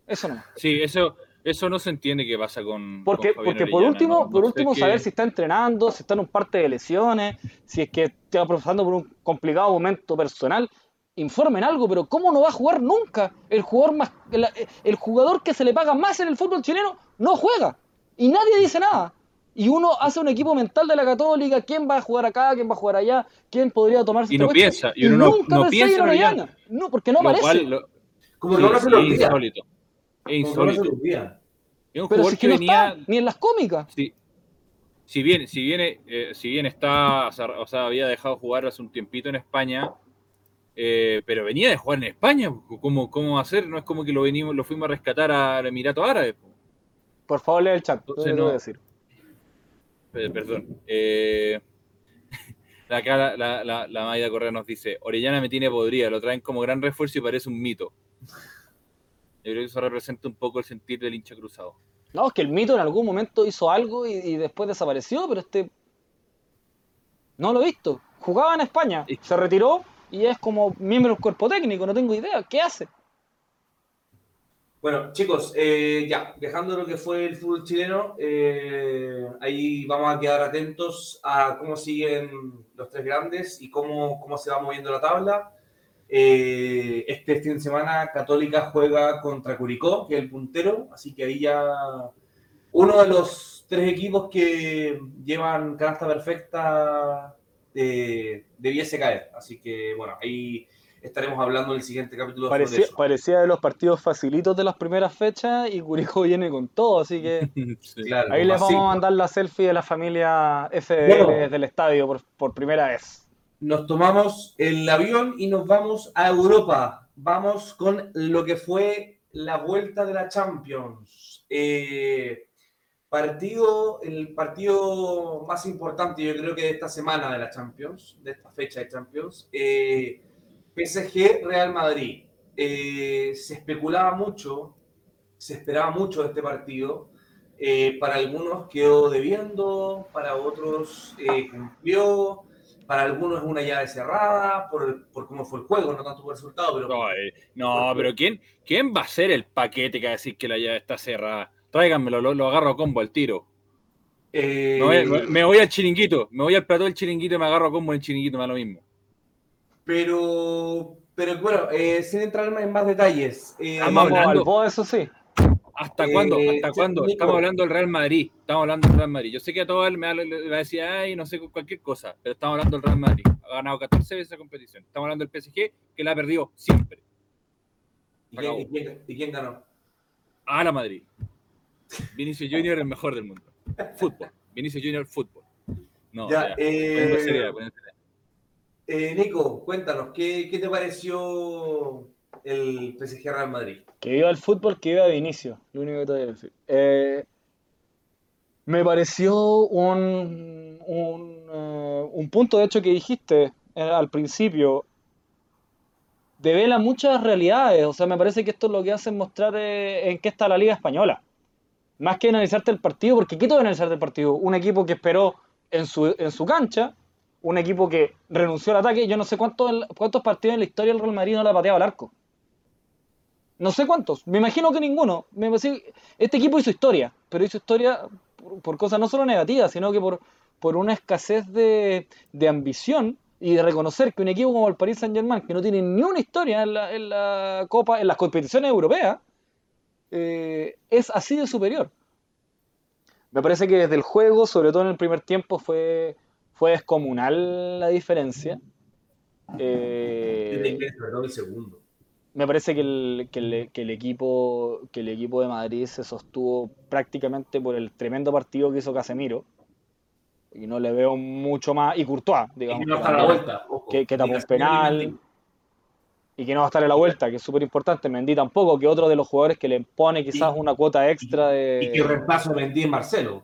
Eso no. Sí, eso, eso no se entiende qué pasa con. Porque, con porque por Orellana, último, por último saber si está entrenando, si está en un parte de lesiones, si es que está pasando por un complicado momento personal. Informen algo, pero ¿cómo no va a jugar nunca? El jugador más, el, el jugador que se le paga más en el fútbol chileno no juega. Y nadie dice nada. Y uno hace un equipo mental de la Católica, quién va a jugar acá, quién va a jugar allá, quién podría tomarse Y no piensa, y uno no- nunca no piensa en Orellana. Orellana. No, porque no lo aparece. cual lo- Como sí, que no se lo es insólito. Es no insólito. Es un pero jugador si es que que no venía. está, ni en las cómicas. Si, si bien, si bien, eh, si bien está, o sea, había dejado jugar hace un tiempito en España, eh, pero venía de jugar en España, ¿cómo, cómo hacer? No es como que lo venimos, lo fuimos a rescatar al Emirato Árabe. po. Por favor, lee el chat. Entonces no. decir. Perdón. Eh, [LAUGHS] acá la, la, la, la Maida Correa nos dice, Orellana me tiene podrida, lo traen como gran refuerzo y parece un mito. Yo creo que eso representa un poco el sentir del hincha cruzado. No, es que el mito en algún momento hizo algo y, y después desapareció, pero este. No lo he visto. Jugaba en España, Es- se retiró y es como miembro del cuerpo técnico, no tengo idea. ¿Qué hace? Bueno, chicos, eh, ya, dejando lo que fue el fútbol chileno, eh, ahí vamos a quedar atentos a cómo siguen los tres grandes y cómo, cómo se va moviendo la tabla. Eh, este fin de semana Católica juega contra Curicó, que es el puntero, así que ahí ya uno de los tres equipos que llevan canasta perfecta eh, debiese caer. Así que bueno, ahí estaremos hablando en el siguiente capítulo sobre Parecía, eso. parecía de los partidos facilitos de las primeras fechas y Curicó viene con todo, así que [LAUGHS] Sí. Claro, ahí les así. vamos a mandar la selfie de la familia FDL Bueno. desde el estadio por, por primera vez. nos tomamos el avión y nos vamos a Europa. Vamos con lo que fue la vuelta de la Champions. Eh, partido, el partido más importante, yo creo que de esta semana de la Champions, de esta fecha de Champions, eh, PSG Real Madrid. Eh, se especulaba mucho, se esperaba mucho de este partido. para algunos quedó debiendo, para otros cumplió para algunos es una llave cerrada por, por cómo fue el juego, no tanto por el resultado. Pero, no, eh, no pero ¿quién, ¿quién va a ser el paquete que va a decir que la llave está cerrada? Tráiganmelo, lo, lo agarro a combo al tiro. Eh, me voy al chiringuito, me voy al plato del chiringuito y me agarro a combo en el chiringuito, me da lo mismo. Pero, pero bueno, eh, sin entrar en más detalles. Eh, Vamos al eso sí. ¿Hasta cuándo? Eh, ¿Hasta cuándo? Estamos hablando del Real Madrid. Estamos hablando del Real Madrid. Yo sé que a todos me va a decir, ay, no sé, cualquier cosa, pero estamos hablando del Real Madrid. Ha ganado 14 veces esa competición. Estamos hablando del PSG, que la ha perdido siempre. ¿Y quién, ¿Y quién, ganó? A la Madrid. Vinicius Junior, el mejor del mundo. Fútbol. Vinicius Junior, fútbol. No, ya, eh, eh, Nico, cuéntanos, ¿qué, ¿qué te pareció el PSG Real Madrid? Que viva el fútbol, que viva Vinicio. Lo único que te voy a decir. Eh, me pareció un, un, eh, un, punto, de hecho, que dijiste eh, al principio. Devela muchas realidades. O sea, me parece que esto es lo que hace mostrar en qué está la Liga Española. Más que analizarte el partido, porque ¿qué te va a analizarte el partido? Un equipo que esperó en su, en su cancha, un equipo que renunció al ataque. Yo no sé cuántos, cuántos partidos en la historia del Real Madrid no le ha pateado al arco. No sé cuántos, me imagino que ninguno. Me este equipo hizo historia, pero hizo historia por, cosas no solo negativas, sino que por, por una escasez de, ambición y de reconocer que un equipo como el Paris Saint Germain, que no tiene ni una historia en la, Copa, en las competiciones europeas, eh, es así de superior. Me parece que desde el juego, sobre todo en el primer tiempo, fue, fue descomunal la diferencia. Eh, el segundo me parece que el, equipo, que el equipo de Madrid se sostuvo prácticamente por el tremendo partido que hizo Casemiro. Y no le veo mucho más. Y Courtois, digamos. Y que no la vuelta. que, que tapó un penal. Y que no va a estar en la vuelta, que es súper importante. Mendy tampoco, que otro de los jugadores que le pone quizás una cuota extra de. Y que reemplazo a Mendy en Marcelo.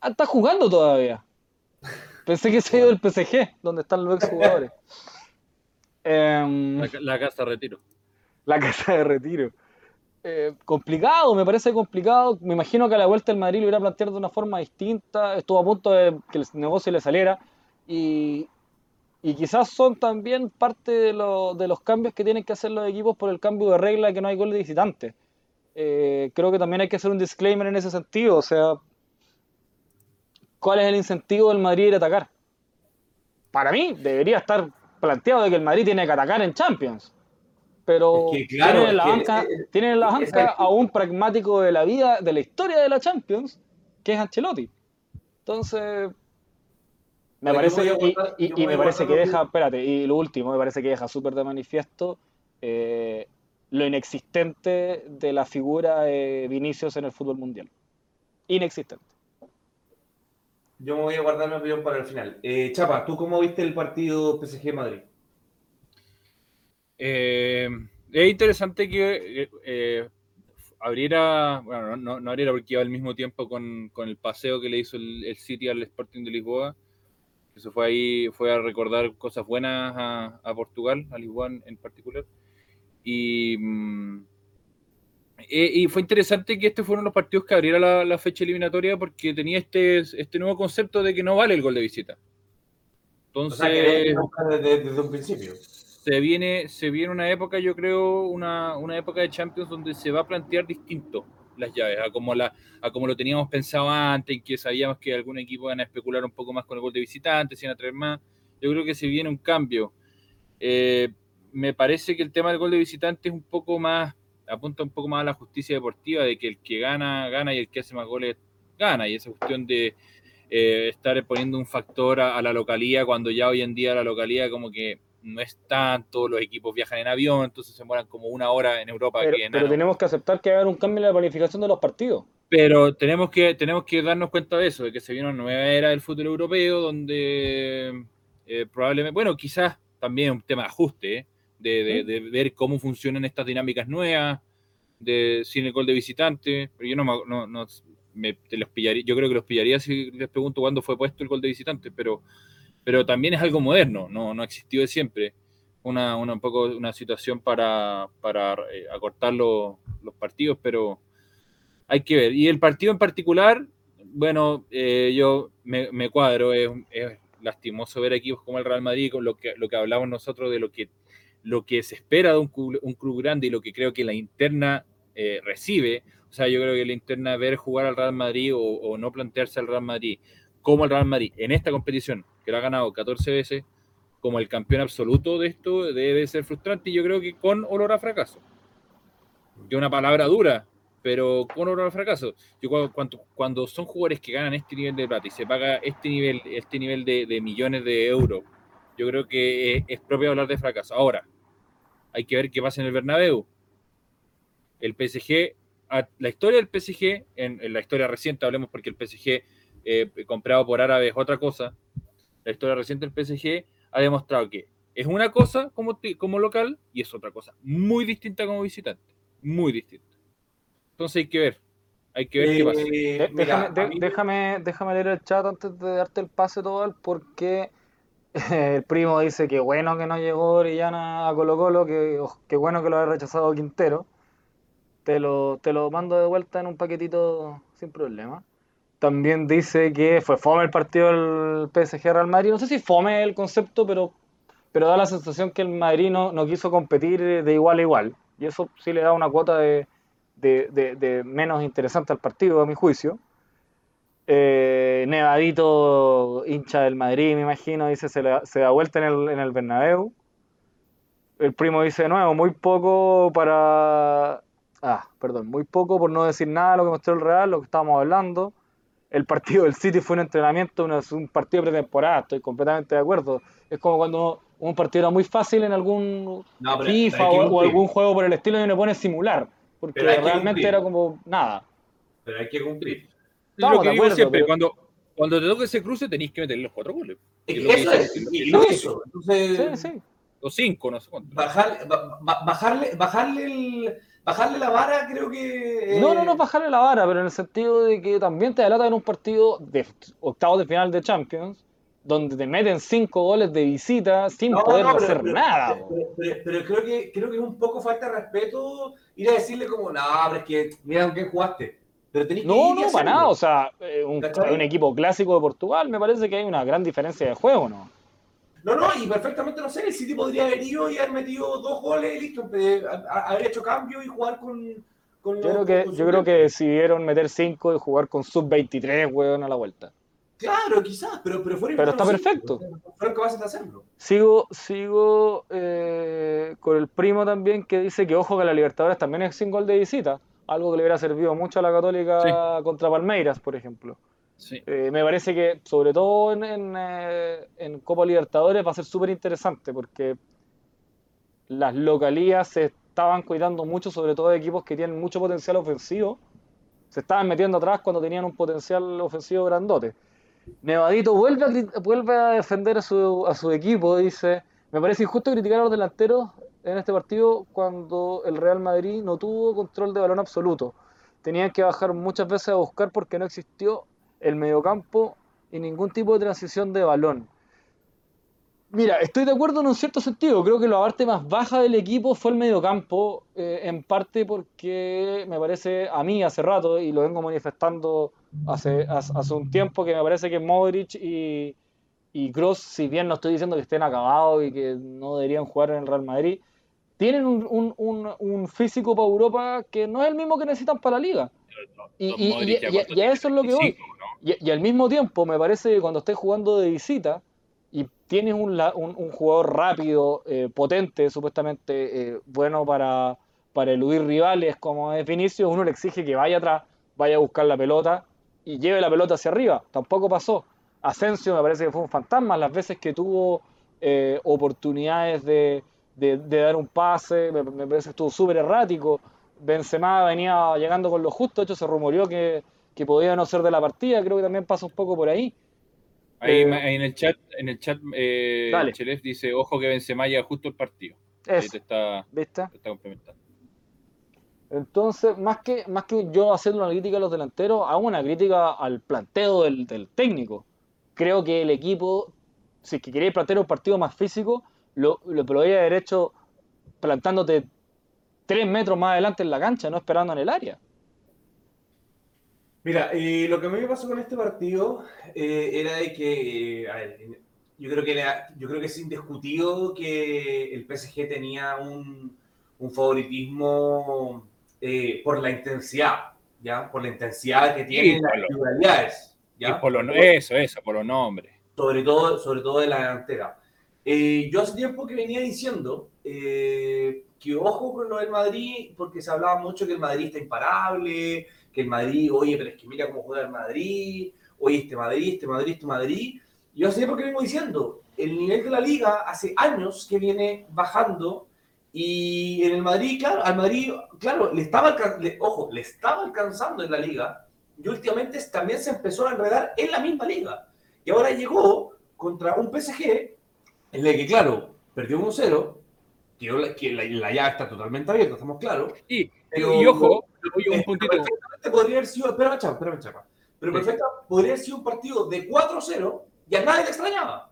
Ah, está jugando todavía. Pensé que se ha ido del PSG, donde están los exjugadores. [LAUGHS] Em, la, casa de retiro. La casa de retiro. Eh, complicado, me parece complicado. Me imagino que a la vuelta el Madrid lo iba a plantear de una forma distinta. Estuvo a punto de que el negocio le saliera. Y, quizás son también parte de, los cambios que tienen que hacer los equipos por el cambio de regla que no hay gol de visitante. Eh, creo que también hay que hacer un disclaimer en ese sentido. O sea, ¿cuál es el incentivo del Madrid ir a atacar? Para mí, debería estar planteado de que el Madrid tiene que atacar en Champions. Pero tienen en la banca, tienen la banca a un pragmático de la vida, de la historia de la Champions, que es Ancelotti. Entonces, me parece, y, me parece que deja, espérate, y lo último, me parece que deja súper de manifiesto eh, lo inexistente de la figura de Vinicius en el fútbol mundial. Inexistente. Yo me voy a guardar mi opinión para el final. Eh, Chapa, ¿tú cómo viste el partido PSG Madrid? Eh, es interesante que eh, abriera, bueno, no, no, abriera porque iba al mismo tiempo con, el paseo que le hizo el, City al Sporting de Lisboa. Que se fue ahí, fue a recordar cosas buenas a, Portugal, a Lisboa en, particular. Y. Mm, eh, y fue interesante que estos fueron los partidos que abriera la, fecha eliminatoria porque tenía este, este nuevo concepto de que no vale el gol de visita. Entonces, desde, un principio. Se viene, se viene una época, yo creo, una, una, época de Champions donde se va a plantear distinto las llaves, a como, la, a como lo teníamos pensado antes, que sabíamos que algún equipo iban a especular un poco más con el gol de visitante, sin atraer más. Yo creo que se viene un cambio. Eh, me parece que el tema del gol de visitante es un poco más apunta un poco más a la justicia deportiva, de que el que gana, gana y el que hace más goles, gana. Y esa cuestión de eh, estar poniendo un factor a, la localía, cuando ya hoy en día la localía como que no es tanto, los equipos viajan en avión, entonces se mueran como una hora en Europa. Pero, pero tenemos que aceptar que va un cambio en la planificación de los partidos. Pero tenemos que, tenemos que darnos cuenta de eso, de que se viene una nueva era del fútbol europeo, donde eh, probablemente, bueno, quizás también un tema de ajuste, ¿eh? de, de- de ver cómo funcionan estas dinámicas nuevas, de sin el gol de visitante. Pero yo no, no, no- me- te los pillaría, yo creo que los pillaría si les pregunto cuándo fue puesto el gol de visitante, pero, pero también es algo moderno, no, no ha existido de siempre. Una, una, un poco una situación para, para eh, acortar los, los partidos, pero hay que ver. Y el partido en particular, bueno, eh, yo me, me cuadro, es, es lastimoso ver equipos como el Real Madrid, con lo que, lo que hablamos nosotros de lo que, lo que se espera de un club, un club grande y lo que creo que la interna eh, recibe. O sea, yo creo que la interna ver jugar al Real Madrid o, o no plantearse al Real Madrid como el Real Madrid en esta competición, que lo ha ganado 14 veces, como el campeón absoluto de esto, debe ser frustrante y yo creo que con olor a fracaso. Que una palabra dura, pero con olor a fracaso. Yo cuando, cuando, son jugadores que ganan este nivel de plata y se paga este nivel, este nivel de, millones de euros, yo creo que es, es propio hablar de fracaso. Ahora, hay que ver qué pasa en el Bernabéu. El PSG, la historia del PSG, en, en la historia reciente, hablemos porque el PSG eh, comprado por árabes es otra cosa. La historia reciente del PSG ha demostrado que es una cosa como, como local y es otra cosa muy distinta como visitante. Muy distinta. Entonces hay que ver. Hay que ver qué pasa. Eh, mira, déjame, de- a mí- déjame, déjame leer el chat antes de darte el pase todo porque [LAUGHS] el primo dice que bueno que no llegó Orellana a Colo Colo, que, oh, que bueno que lo ha rechazado Quintero. Te lo, te lo mando de vuelta en un paquetito sin problema. También dice que fue fome el partido del PSG Real Madrid. No sé si fome el concepto, pero, pero da la sensación que el Madrid no, no quiso competir de igual a igual. Y eso sí le da una cuota de, de, de- menos interesante al partido, a mi juicio. Eh, Nevadito, hincha del Madrid, me imagino, dice se, le- se da vuelta en el, en el Bernabéu. El primo dice de nuevo, muy poco para... Ah, perdón, muy poco por no decir nada de lo que mostró el Real, lo que estábamos hablando. El partido del City fue un entrenamiento, una- un partido pretemporada, estoy completamente de acuerdo. Es como cuando un partido era muy fácil en algún No, pero FIFA o, o algún juego por el estilo y uno pone simular, porque Pero hay que realmente cumplir. era como nada. Pero hay que cumplir. Es estamos lo que de digo acuerdo, siempre, pero- cuando, cuando te toque ese cruce tenéis que meterle los cuatro goles. Es que eso es, y lo hizo. Entonces, Sí, sí. O cinco, no sé cuánto. bajar- ba- ba- bajarle, bajarle, el- bajarle la vara creo que... eh, No, no, no bajarle la vara, pero en el sentido de que también te delata en un partido de octavos de final de Champions, donde te meten cinco goles de visita sin No, poder no, pero- hacer pero- nada. pero-. Pero, pero creo, que, creo que es un poco falta de respeto ir a decirle como, no, pero es que mira con quién jugaste. Pero tenés que No, ir no, para nada. O sea, eh, un equipo clásico de Portugal, me parece que hay una gran diferencia de juego, ¿no? No, no, y perfectamente, no sé, el City podría haber ido y haber metido dos goles y listo, a- a- haber hecho cambio y jugar con... con Yo los- creo que, con yo creo que decidieron meter cinco y jugar con sub-23, weón, a la vuelta. Claro, quizás, pero, pero fuera Pero está sí. perfecto. Fueron capaces de hacerlo. Sigo, sigo eh, con el primo también que dice que ojo que la Libertadores también es sin gol de visita, algo que le hubiera servido mucho a la Católica contra Palmeiras, por ejemplo. Eh, me parece que sobre todo eh, en Copa Libertadores va a ser súper interesante porque las localías se estaban cuidando mucho, sobre todo de equipos que tienen mucho potencial ofensivo. Se estaban metiendo atrás cuando tenían un potencial ofensivo grandote. Nevadito vuelve a, vuelve a defender a su, a su equipo, dice, me parece injusto criticar a los delanteros en este partido cuando el Real Madrid no tuvo control de balón absoluto. Tenían que bajar muchas veces a buscar porque no existió el mediocampo y ningún tipo de transición de balón. Mira, estoy de acuerdo en un cierto sentido. Creo que la parte más baja del equipo fue el mediocampo, eh, en parte porque me parece a mí hace rato, y lo vengo manifestando hace, hace, un tiempo, que me parece que Modric y, y Kroos, si bien no estoy diciendo que estén acabados y que no deberían jugar en el Real Madrid, tienen un, un- un- un físico para Europa que no es el mismo que necesitan para la liga. Y, a eso es lo que voy. 25, ¿no? Y, al mismo tiempo, me parece que cuando estés jugando de visita y tienes un, la- un- un jugador rápido, eh, potente, supuestamente eh, bueno para, para eludir rivales como es Vinicius, uno le exige que vaya atrás, vaya a buscar la pelota y lleve la pelota hacia arriba. Tampoco pasó. Asensio me parece que fue un fantasma las veces que tuvo eh, oportunidades de, de- de dar un pase, me, me parece que estuvo súper errático. Benzema venía llegando con lo justo, de hecho se rumoreó que, que podía no ser de la partida, creo que también pasa un poco por ahí. Ahí, Eh, en el chat, en el chat eh. Chelef dice, ojo que Benzema llega justo el partido. Eso, te está, ¿viste? te está complementando. Entonces, más que, más que yo hacer una crítica a los delanteros, hago una crítica al planteo del, del técnico. Creo que el equipo, si es que queréis plantear un partido más físico, lo, lo podría haber hecho plantándote tres metros más adelante en la cancha, no esperando en el área. Mira, eh, lo que a mí me pasó con este partido eh, era de que, eh, a ver, yo creo que, era- yo creo que es indiscutido que el PSG tenía un, un favoritismo eh, por la intensidad, ¿ya? Por la intensidad que tienen las por lo- individualidades, ¿ya? Por los, eso, eso, por los nombres. sobre todo, sobre todo de la delantera. Eh, yo hace tiempo que venía diciendo eh, que ojo con lo del Madrid, porque se hablaba mucho que el Madrid está imparable, que el Madrid, oye, pero es que mira cómo juega el Madrid, oye, este Madrid, este Madrid, este Madrid. Yo hace tiempo que vengo diciendo, el nivel de la liga hace años que viene bajando y en el Madrid, claro, al Madrid, claro, le estaba, ojo, le estaba alcanzando en la liga y últimamente también se empezó a enredar en la misma liga. Y ahora llegó contra un PSG en el que, claro, perdió 1-0, que, la, que la, la llave está totalmente abierta, estamos claros. Y, Pero- y ojo, un Eh, puntito. Perfectamente podría haber sido, espérame, chapa, espérame, chapa. Pero Sí. perfecta, podría haber sido un partido de 4-0 y a nadie le extrañaba.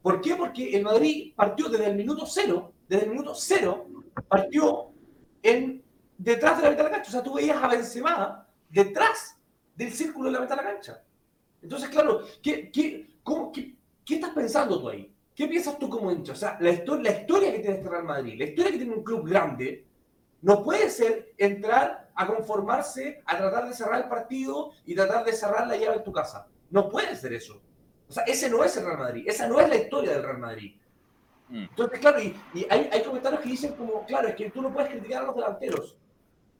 ¿Por qué? Porque el Madrid partió desde el minuto 0, desde el minuto 0, partió en, detrás de la mitad de la cancha. O sea, tú veías a Benzema detrás del círculo de la mitad de la cancha. Entonces, claro, ¿qué, qué, cómo- qué- qué estás pensando tú ahí? ¿Qué piensas tú como hincha? O sea, la, histo- la historia que tiene este Real Madrid, la historia que tiene un club grande, no puede ser entrar a conformarse, a tratar de cerrar el partido y tratar de cerrar la llave en tu casa. No puede ser eso. O sea, ese no es el Real Madrid, esa no es la historia del Real Madrid. Mm. Entonces, claro, y, y hay, hay comentarios que dicen como, claro, es que tú no puedes criticar a los delanteros.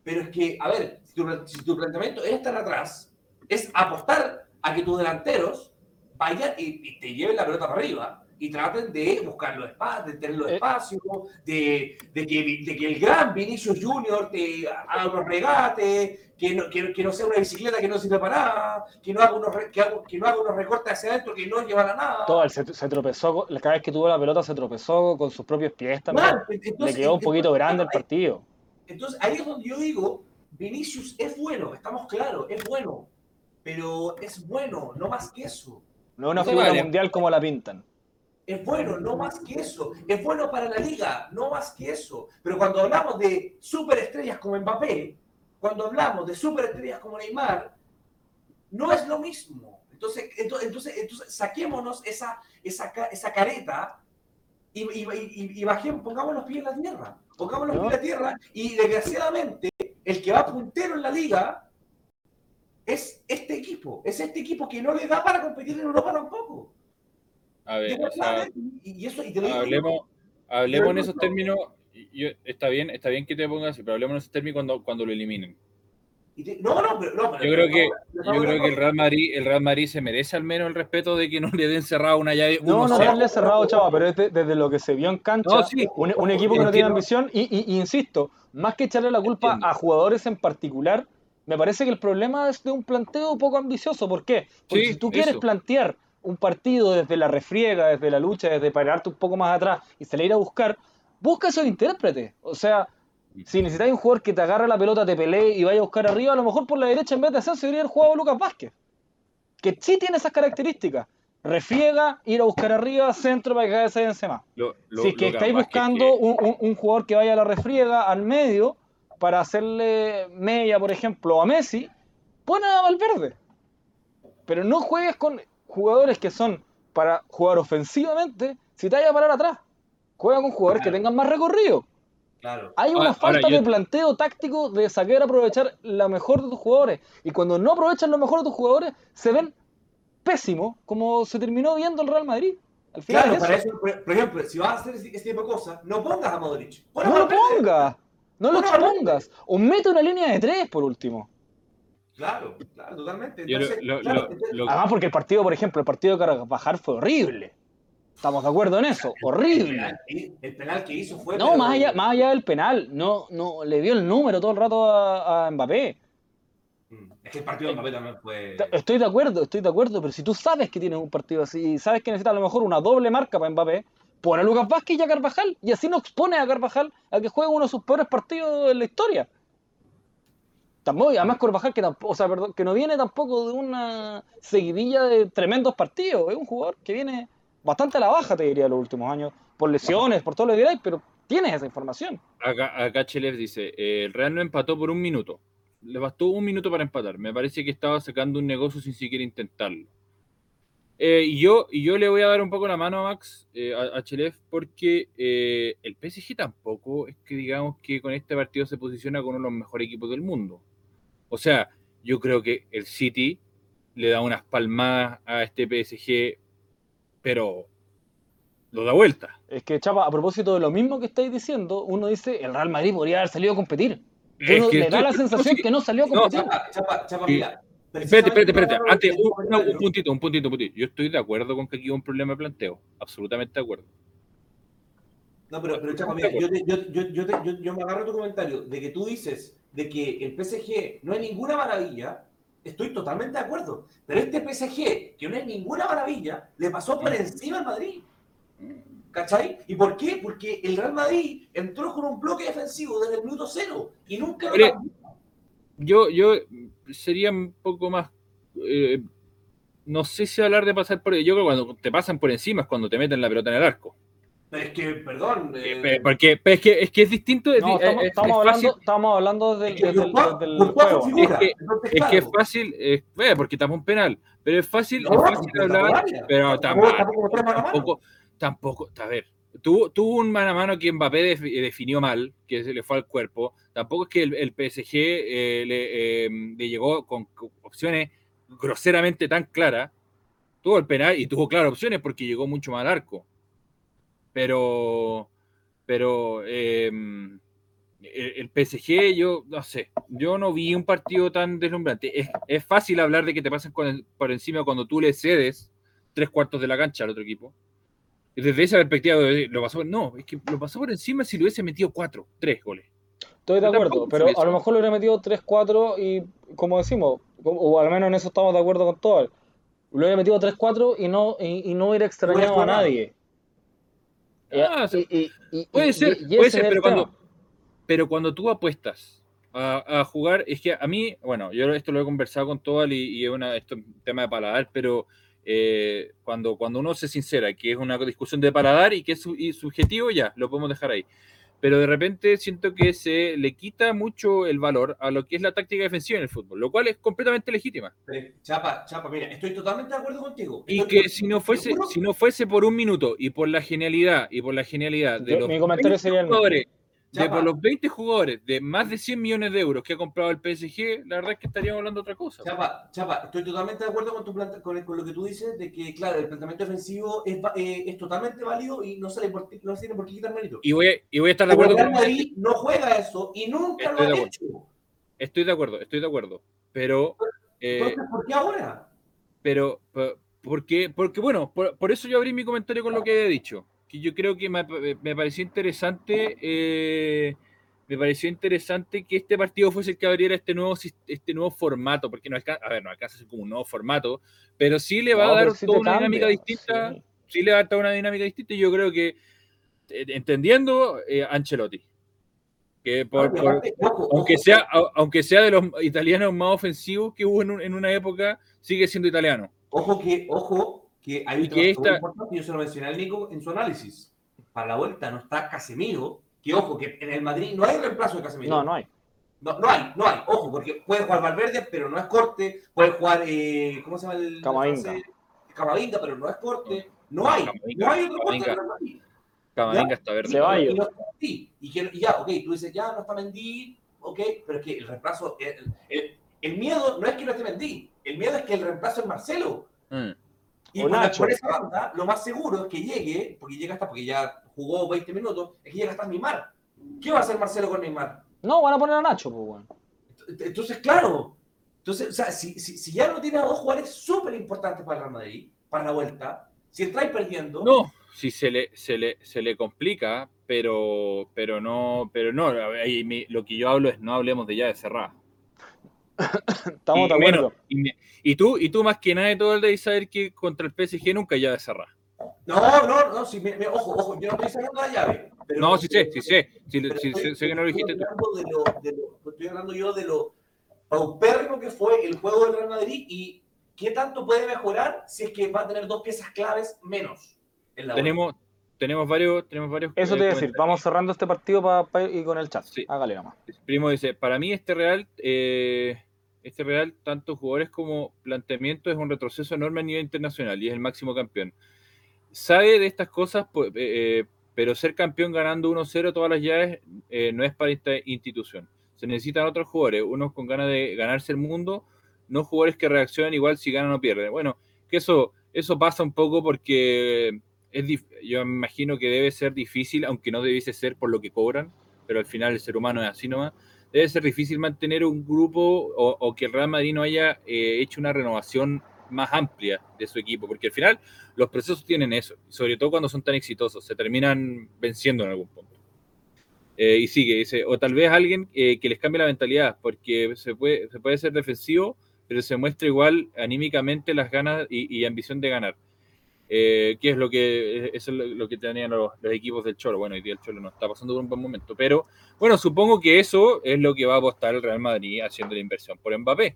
Pero es que, a ver, si tu, si tu planteamiento es estar atrás, es apostar a que tus delanteros vayan y, y te lleven la pelota para arriba y traten de buscar los espacios, de tener los Eh. espacios, de, de que, de que el gran Vinicius Junior te haga unos regates, que no, que, que no sea una bicicleta que no sirve para nada, que no haga unos, que haga, que no haga unos recortes hacia adentro que no llevan a nada. Todo, se, se tropezó, cada vez que tuvo la pelota se tropezó con sus propios pies también. Claro, Le quedó un poquito entonces, grande el partido. Entonces ahí es donde yo digo, Vinicius es bueno, estamos claros, es bueno, pero es bueno, no más que eso. No es una figura mundial como la pintan. Es bueno, no más que eso. Es bueno para la liga, no más que eso. Pero cuando hablamos de superestrellas como Mbappé, cuando hablamos de superestrellas como Neymar, no es lo mismo. Entonces, entonces, entonces, saquémonos esa, esa, esa careta y, y, y- y bajemos, pongamos los pies en la tierra. Pongamos los pies en la tierra y desgraciadamente el que va puntero en la liga es este equipo. Es este equipo que no le da para competir en Europa tampoco. A ver, o sea, y, y eso, y te lo digo- hablemos, hablemos en esos no- términos. yo- está bien, está bien que te pongas así, pero hablemos en esos términos cuando, cuando lo eliminen. te- no, no, pero, no, pero- Yo creo que, pero- yo creo que el Real Madrid, el Real Madrid se merece al menos el respeto de que no le den cerrado una llave. No, no 1-0. darle cerrado, chava, pero es de- desde lo que se vio en cancha, No, sí. un, un equipo que no tiene ambición, y, y- y insisto, más que echarle la culpa Entiendo. a jugadores en particular, me parece que el problema es de un planteo poco ambicioso. ¿Por qué? Porque Sí, si tú quieres eso. plantear un partido desde la refriega, desde la lucha, desde pararte un poco más atrás y salir a buscar, busca esos intérpretes. O sea, si necesitáis un jugador que te agarre la pelota, te pelee y vaya a buscar arriba, a lo mejor por la derecha en vez de hacerse debería haber jugado Lucas Vázquez. Que sí tiene esas características. Refriega, ir a buscar arriba, centro para que cada vez se Benzema. Lo- lo- si es que Lucas estáis buscando que- un, un- un jugador que vaya a la refriega, al medio, para hacerle media, por ejemplo, a Messi, pon a Valverde. Pero no juegues con jugadores que son para jugar ofensivamente si te vayas a parar atrás. Juega con jugadores que tengan más recorrido. Claro. Hay una Ahora- ahora falta yo- de planteo táctico de saber aprovechar la mejor de tus jugadores. Y cuando no aprovechan lo mejor de tus jugadores, se ven pésimos, como se terminó viendo el Real Madrid. Al final Claro, es para eso. eso, por, ejemplo, si vas a hacer ese, ese tipo de cosas, no pongas a Modric. Pon a No lo pongas. No lo pongas. O mete una línea de tres, por último. Claro, claro, totalmente. Entonces, lo- claro, lo- entonces- lo- Además, porque el partido, por ejemplo, el partido de Carvajal fue horrible. Estamos de acuerdo en eso. el, Horrible. penal, que- el penal que hizo fue. No, pero- más allá, más allá del penal. No, no, le dio el número todo el rato a, a Mbappé. Mm, Es que el partido de Mbappé también fue. Estoy de acuerdo, estoy de acuerdo, pero si tú sabes que tienes un partido así, sabes que necesitas a lo mejor una doble marca para Mbappé, pone a Lucas Vázquez y a Carvajal, y así no expone a Carvajal a que juegue uno de sus peores partidos en la historia. Tampoco, además Carvajal que, tampoco, que no viene tampoco de una seguidilla de tremendos partidos, es un jugador que viene bastante a la baja, te diría, los últimos años, por lesiones, por todo lo que diráis, pero tienes esa información. Acá, acá dice, eh, el Real no empató por un minuto. Le bastó un minuto para empatar. Me parece que estaba sacando un negocio sin siquiera intentarlo. Eh, y, yo, y yo le voy a dar un poco la mano a Max, eh, a, a porque eh, el PSG tampoco es que digamos que con este partido se posiciona con uno de los mejores equipos del mundo. O sea, yo creo que el City le da unas palmadas a este PSG, pero lo da vuelta. Es que, Chapa, a propósito de lo mismo que estáis diciendo, uno dice, el Real Madrid podría haber salido a competir. Es Uno que le da estoy- la sensación que no salió a No, competir. Chapa, chapa, chapa, Sí. mira. Espérate, espérate, espérate. Antes, un, puntito, un puntito, un puntito. Yo estoy de acuerdo con que aquí hubo un problema de planteo. Absolutamente de acuerdo. No, pero, pero Chapa, mira, yo, te- yo, yo, yo, te- yo- yo me agarro tu comentario de que tú dices de que el PSG no es ninguna maravilla. Estoy totalmente de acuerdo. Pero este PSG, que no es ninguna maravilla, le pasó por encima al Madrid. ¿Cachai? ¿Y por qué? Porque el Real Madrid entró con un bloque defensivo desde el minuto cero y nunca lo. Yo, yo sería un poco más. eh, no sé si hablar de pasar por. Yo creo que cuando te pasan por encima es cuando te meten la pelota en el arco. Pero es que, perdón. Eh, eh, porque es, que, es que es distinto. Es, No, di- estamos, es- estamos es hablando, fácil, estamos hablando del, es que desde el juego. Es que- es que es claro, fácil. eh, eh, porque estamos un penal. Pero es fácil, no, es fácil hablar. Pero Tampoco- tampoco, tampoco a ver, tuvo, tuvo un mano a mano que Mbappé defi- definió mal, que se le fue al cuerpo. Tampoco es que el, el PSG eh, le, eh, le llegó con, con opciones groseramente tan claras. Tuvo el penal y tuvo claras opciones porque llegó mucho más al arco. Pero, pero eh, el, el PSG, yo no sé, yo no vi un partido tan deslumbrante. Es, es fácil hablar de que te con el- por encima cuando tú le cedes tres cuartos de la cancha al otro equipo. Y desde esa perspectiva, de- lo pasó, no, es que lo pasó por encima si le hubiese metido cuatro, tres goles. Estoy de acuerdo, pero a lo mejor le hubiera metido 3-4 y, como decimos, o al menos en eso estamos de acuerdo con todos, le hubiera metido 3-4 y no, y, y no hubiera extrañado a nadie. Ah, y- y- Puede y- ser, puede ser, pero cuando, tema. pero cuando tú apuestas a, a jugar, es que a mí, bueno, yo esto lo he conversado con Toal y, y es una, esto es un tema de paladar, pero eh, cuando, cuando uno se sincera que es una discusión de paladar y que es su- y subjetivo, ya, lo podemos dejar ahí. Pero de repente siento que se le quita mucho el valor a lo que es la táctica defensiva en el fútbol, lo cual es completamente legítima. Chapa, Chapa, mira, estoy totalmente de acuerdo contigo. Y que si no fuese, si no fuese por un minuto y por la genialidad y por la genialidad de Yo- los mi comentario 20 sería el. De por los 20 jugadores de más de 100 millones de euros que ha comprado el PSG, la verdad es que estaríamos hablando de otra cosa. Chapa, Chapa, estoy totalmente de acuerdo con, tu planta- con, con lo que tú dices, de que, claro, el planteamiento ofensivo es, eh, es totalmente válido y no se le por, no se tiene por qué quitar mérito. Y voy, a, y voy a estar de acuerdo el con Madrid no juega eso y nunca Estoy lo ha hecho. Estoy de acuerdo, estoy de acuerdo. Pero, eh, Entonces, ¿por qué ahora? pero, po- porque, porque bueno, por, por eso yo abrí mi comentario con lo que había dicho. Que yo creo que me, me pareció interesante, eh, me pareció interesante que este partido fuese el que abriera este nuevo, este nuevo formato, porque no alcanza, a ver, no alcanza a ser como un nuevo formato, pero sí le va No, a dar sí toda una cambia, dinámica distinta. sí. sí le va a dar toda una dinámica distinta y yo creo que eh, entendiendo eh, Ancelotti que por- No, y por- aparte, ojo, aunque ojo, sea a- aunque sea de los italianos más ofensivos que hubo en, un- en una época sigue siendo italiano Ojo que, ojo, que hay un tema esta- importante, yo se lo mencioné al Nico en su análisis. Para la vuelta no está Casemiro, que ojo, que en el Madrid no hay reemplazo de Casemiro. No, no hay. No, no hay, no hay, ojo, porque puede jugar Valverde, pero no es corte, puede jugar, eh, ¿cómo se llama el Camavinga. Camavinga, pero no es corte, no hay, Camavinga, no hay otro corte en el Madrid. Camavinga está verde. Ceballos. Y no. Y, y ya, ok, tú dices, ya no está Mendy, ok, pero es que el reemplazo, el, el- el miedo no es que no esté Mendy, el miedo es que el reemplazo es Marcelo. Mm. Y por, la- por esa banda, lo más seguro es que llegue, porque llega hasta, porque ya jugó 20 minutos, es que llega hasta Neymar. ¿Qué va a hacer Marcelo con Neymar? No, van a poner a Nacho, pues, weón. Entonces, claro. Entonces, o sea, si, si, si ya no tiene a dos jugadores súper importantes para el Real Madrid, para la vuelta, si entráis perdiendo, no si se le, se le se le complica pero pero no pero no ahí mi- lo que yo hablo es no hablemos de llave cerrada [COUGHS] Estamos y, de bueno, acuerdo. y, me- y tú y tú más que nadie todo el día saber que contra el PSG nunca hay llave cerrada No, no, no, sí, me, me- ojo, ojo, yo no estoy sacando la llave. pero- No, sí sé, sí sé. Sí, sé, sé que no lo dijiste tú. Estoy hablando, de lo, de lo- estoy hablando yo de lo paupérrimo que fue el juego del Real Madrid y qué tanto puede mejorar si es que va a tener dos piezas claves menos en la Tenemos, tenemos varios, tenemos varios. Eso eh, te iba a decir, vamos cerrando este partido para ir con el chat. Sí. Hágale nomás. Primo dice, para mí este Real, eh, este Real, tanto jugadores como planteamiento, es un retroceso enorme a nivel internacional y es el máximo campeón. Sabe de estas cosas, pues, eh, eh, pero ser campeón ganando 1-0 todas las llaves eh, no es para esta institución. Se necesitan otros jugadores, unos con ganas de ganarse el mundo, no jugadores que reaccionen igual si ganan o pierden. Bueno, que eso, eso pasa un poco porque es yo me imagino que debe ser difícil, aunque no debiese ser por lo que cobran, pero al final el ser humano es así nomás. Debe ser difícil mantener un grupo o, o que el Real Madrid no haya eh, hecho una renovación más amplia de su equipo, porque al final los procesos tienen eso, sobre todo cuando son tan exitosos, se terminan venciendo en algún punto. Eh, y sigue, dice, o tal vez alguien eh, que les cambie la mentalidad, porque se puede, se puede ser defensivo, pero se muestra igual anímicamente las ganas y, y ambición de ganar. Eh, que es lo que eso es lo, que tenían los, los equipos del Cholo. Bueno, hoy día el Cholo no está pasando por un buen momento, pero bueno, supongo que eso es lo que va a apostar el Real Madrid haciendo la inversión por Mbappé.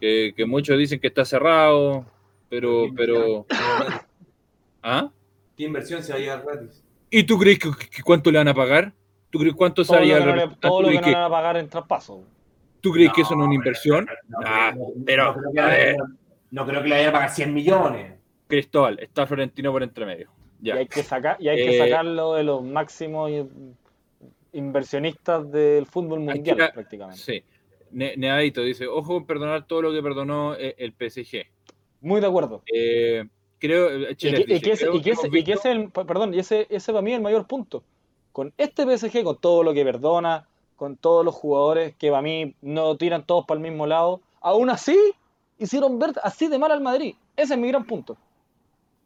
Que, que muchos dicen que está cerrado, pero, pero, ¿ah? ¿Qué inversión se va a llevar gratis? ¿Y tú crees que, que cuánto le van a pagar? ¿Tú crees cuánto Todo lo salía no le- todo lo que ¿Tú no crees le van a pagar en traspaso. ¿Tú crees que eso no es una inversión? No, Ah, no, pero, no creo que a le- ver. no creo que le vaya a pagar 100 millones. Cristóbal, está Florentino por entre medio. Y hay que sacar, y hay que Eh, sacarlo de los máximos in- inversionistas del fútbol mundial, prácticamente. Sí. Ne- Neadito dice, ojo con perdonar todo lo que perdonó eh, el PSG. Muy de acuerdo. Eh, creo, eh, Y Cheles que, y dice, que ese, creo y que ese- hemos y que visto- ese es el- perdón, y ese, ese para mí es el mayor punto. Con este PSG, con todo lo que perdona, con todos los jugadores que para mí no tiran todos para el mismo lado, aún así hicieron ver así de mal al Madrid. Ese es mi gran punto.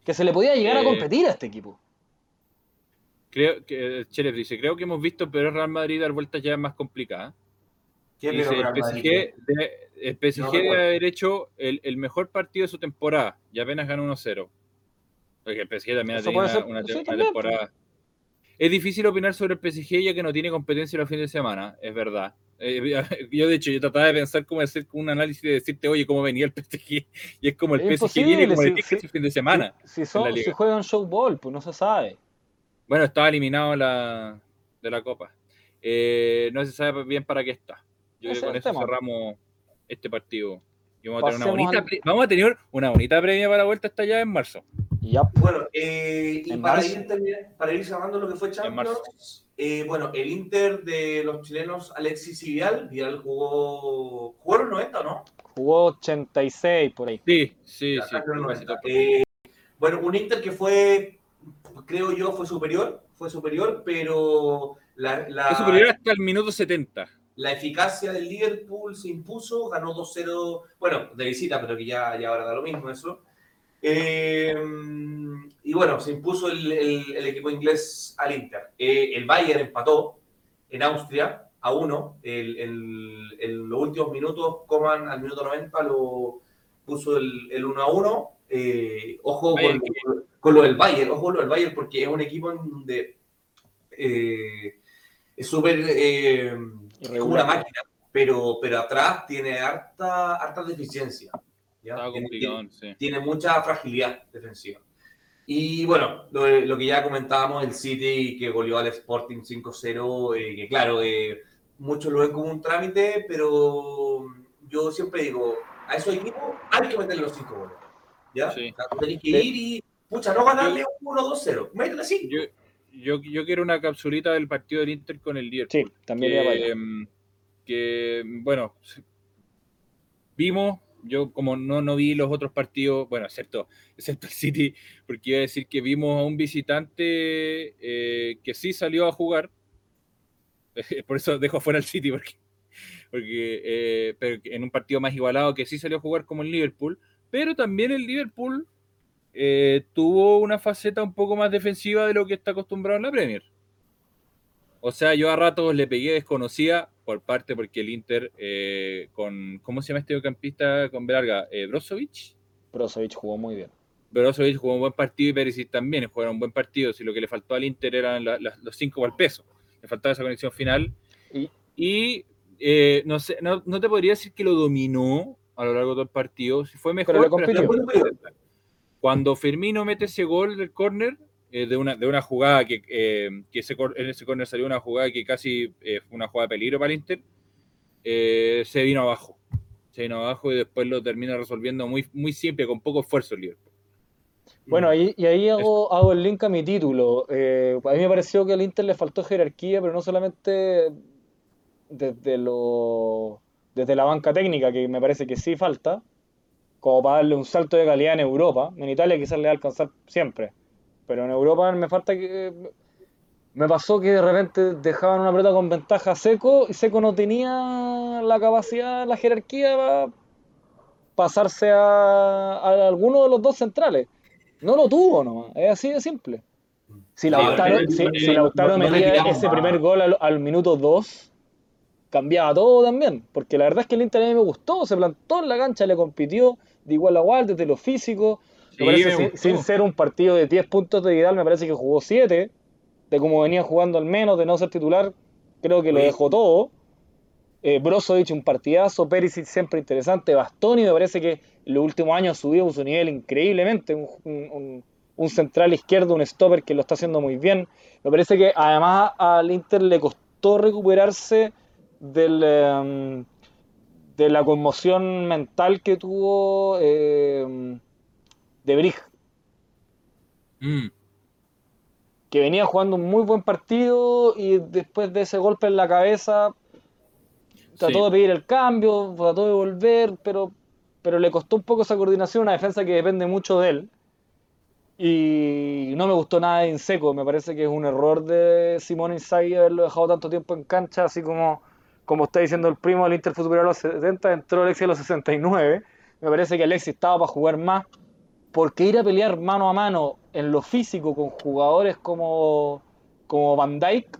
Que se le podía llegar a Eh, competir a este equipo. Creo que Cheles dice, creo que hemos visto pero Real Madrid dar vueltas ya más complicadas. ¿Qué Dice, pero el PSG, de- el PSG No debe haber hecho el, el mejor partido de su temporada y apenas ganó 1-0. Porque el PSG también ha tenido una, una sí, te- una también, temporada. Es difícil opinar sobre el PSG ya que no tiene competencia los fines de semana, es verdad. Eh, [LAUGHS] yo, de hecho, yo trataba de pensar cómo hacer un análisis de decirte, oye, cómo venía el PSG. [LAUGHS] Y es como el Es PSG viene como el si- ticket si- el fin de semana. Si, son, si juegan showball, pues no se sabe. Bueno, estaba eliminado la, de la Copa. Eh, no se sabe bien para qué está. Yo creo que con es el eso tema. cerramos este partido. Y vamos a, tener una bonita, al- vamos a tener una bonita previa para la vuelta hasta allá en marzo. Y ya, Bueno, eh, y para marzo. ir, para ir cerrando lo que fue. Champions, eh, bueno, el Inter de los chilenos Alexis y Vidal, Vidal jugó, jugó los 90, ¿no? jugó 86 por ahí. Sí, sí, Ya, sí. casi los casi 90. todo. Eh, bueno, un Inter que fue, creo yo, fue superior, fue superior, pero la, la- Fue superior hasta el minuto 70. la eficacia del Liverpool se impuso, ganó 2-0, bueno, de visita, pero que ya, ya ahora da lo mismo eso. Eh, y bueno, se impuso el, el- el equipo inglés al Inter. Eh, el Bayern empató en Austria a uno. En los últimos minutos, Coman al minuto 90 lo puso el, el 1 a 1. Eh, ojo con, con lo del Bayern, ojo con lo del Bayern, porque es un equipo en donde eh, es súper eh, como una máquina, pero, pero atrás tiene harta, harta deficiencia. ¿Ya? Estaba Tiene- sí. tiene mucha fragilidad defensiva. Y bueno, lo, lo que ya comentábamos, el City que goleó al Sporting 5-0, eh, que claro, eh, muchos lo ven como un trámite, pero yo siempre digo, a esos equipos hay que meterle los 5 goles. ¿Ya? Sí. O sea, tenés que ir y, pucha, no ganarle 1-2-0, métele 5. Yo, yo, yo quiero una capsulita del partido del Inter con el Liverpool. Sí, también que, que, bueno, vimos, yo como no, no vi los otros partidos, bueno, excepto, [LAUGHS] excepto el City, porque iba a decir que vimos a un visitante eh, que sí salió a jugar, [LAUGHS] por eso dejo afuera el City, porque, porque eh, en un partido más igualado que sí salió a jugar como el Liverpool, pero también el Liverpool eh, tuvo una faceta un poco más defensiva de lo que está acostumbrado en la Premier. O sea, yo a ratos le pegué desconocida por parte porque el Inter con, ¿cómo se llama este campista con Belga? Eh, Brozovic. Brozovic jugó muy bien. Brozovic jugó un buen partido y Perisic también jugaron un buen partido. Si lo que le faltó al Inter eran la- la- los cinco al peso. Le faltaba esa conexión final. Y- Y eh, no sé, no, no te podría decir que lo dominó a lo largo de todo el partido. Si fue mejor, Pero le pero cuando Firmino mete ese gol del córner, eh, de, una, de una jugada que, eh, que ese, en ese córner salió una jugada que casi eh, fue una jugada de peligro para el Inter, se vino abajo. Se vino abajo y después lo termina resolviendo muy, muy simple, con poco esfuerzo el Liverpool. Bueno, ahí, y ahí hago, hago el link a mi título. A mí me pareció que al Inter le faltó jerarquía, pero no solamente desde, lo, desde la banca técnica, que me parece que sí falta, como para darle un salto de calidad en Europa. En Italia quizás le va a alcanzar siempre, pero en Europa me falta que... Me pasó que de repente dejaban una pelota con ventaja a Seco y Seco no tenía la capacidad, la jerarquía para pasarse a, a alguno de los dos centrales. No lo tuvo nomás, es así de simple. Si Lautaro, pero- si, si Lautaro no- metía ese primer gol al, al minuto 2, cambiaba todo también. Porque la verdad es que el Inter a mí me gustó, se plantó en la cancha, le compitió de igual a igual desde lo físico. Sí, Me parece, sin, sin ser un partido de 10 puntos de Vidal, me parece que jugó 7, de como venía jugando al menos, de no ser titular, creo que lo dejó todo. Eh, Brozovic un partidazo, Perisic siempre interesante, Bastoni me parece que en los últimos años subió su nivel increíblemente, un, un- un- un central izquierdo, un stopper que lo está haciendo muy bien. Me parece que además al Inter le costó recuperarse del, em, de la conmoción mental que tuvo em, de Brig, Mm. que venía jugando un muy buen partido y después de ese golpe en la cabeza trató Sí. de pedir el cambio, trató de volver, pero, pero le costó un poco esa coordinación, una defensa que depende mucho de él. Y no me gustó nada de Inseco, me parece que es un error de Simón Inzaghi haberlo dejado tanto tiempo en cancha, así como, como está diciendo el primo del Inter fue superior a los 70, entró Alexis a los 69. Me parece que Alexis estaba para jugar más, porque ir a pelear mano a mano en lo físico con jugadores como, como Van Dyke,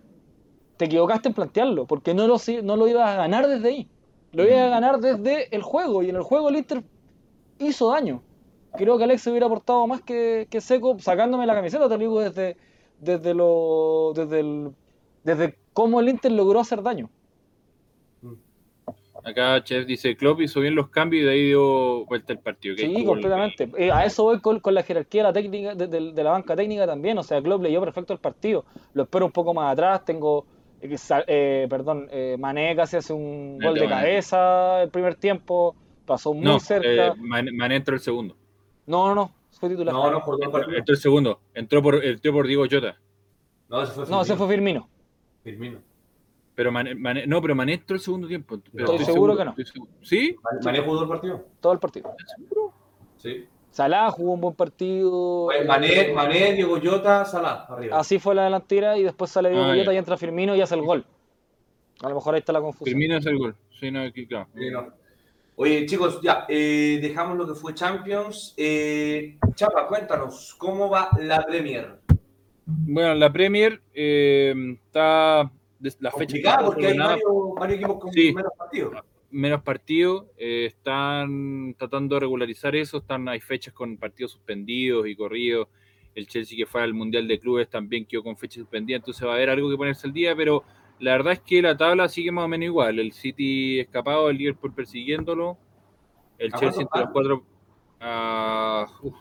te equivocaste en plantearlo, porque no lo, no lo ibas a ganar desde ahí. Lo ibas a ganar desde el juego, y en el juego el Inter hizo daño. Creo que Alex hubiera aportado más que, que Seco, sacándome la camiseta, te lo digo desde, desde, lo, desde, el, desde cómo el Inter logró hacer daño. Acá Chef dice, Klopp hizo bien los cambios y de ahí dio vuelta el partido. Sí, completamente. Eh, a eso voy con, con la jerarquía de la técnica, de, de- de la banca técnica también. O sea, Klopp leyó perfecto el partido. Lo espero un poco más atrás. Tengo, eh, eh, perdón, eh, Mané casi hace un Mané, gol de Mané. cabeza el primer tiempo. Pasó muy No, cerca. eh, Man- Mané entró el segundo. No, no, no. Fue titular. No, no, por dos Entró, el segundo. Entró por, entró por Diego Jota. No, ese fue No, ese fue Firmino. Firmino. Pero Mané, Mané- no, pero Mané entró el segundo tiempo. Pero Estoy seguro que no. estoy seguro. ¿Sí? ¿Mané jugó el partido? Todo el partido. ¿Seguro? Sí. Salah jugó un buen partido. Pues Mané, Mané, Diego Jota, Salah, arriba. Así fue la delantera y después sale Diego Ah, Villeta ya. y entra Firmino y hace el gol. A lo mejor ahí está la confusión. Firmino es el gol. Sí, no, aquí, claro. Sí, no. Oye, chicos, ya, eh, dejamos lo que fue Champions. Eh, Chapa, cuéntanos, ¿cómo va la Premier? Bueno, la Premier eh, está. Des- La fecha porque hay varios, varios equipos con Sí. menos partidos. menos partidos, eh, están tratando de regularizar eso, están, hay fechas con partidos suspendidos y corridos, el Chelsea que fue al Mundial de Clubes también quedó con fecha suspendida, entonces va a haber algo que ponerse al día, pero la verdad es que la tabla sigue más o menos igual, el City escapado, el Liverpool persiguiéndolo, el ¿A Chelsea entre los cuatro... ah, uf.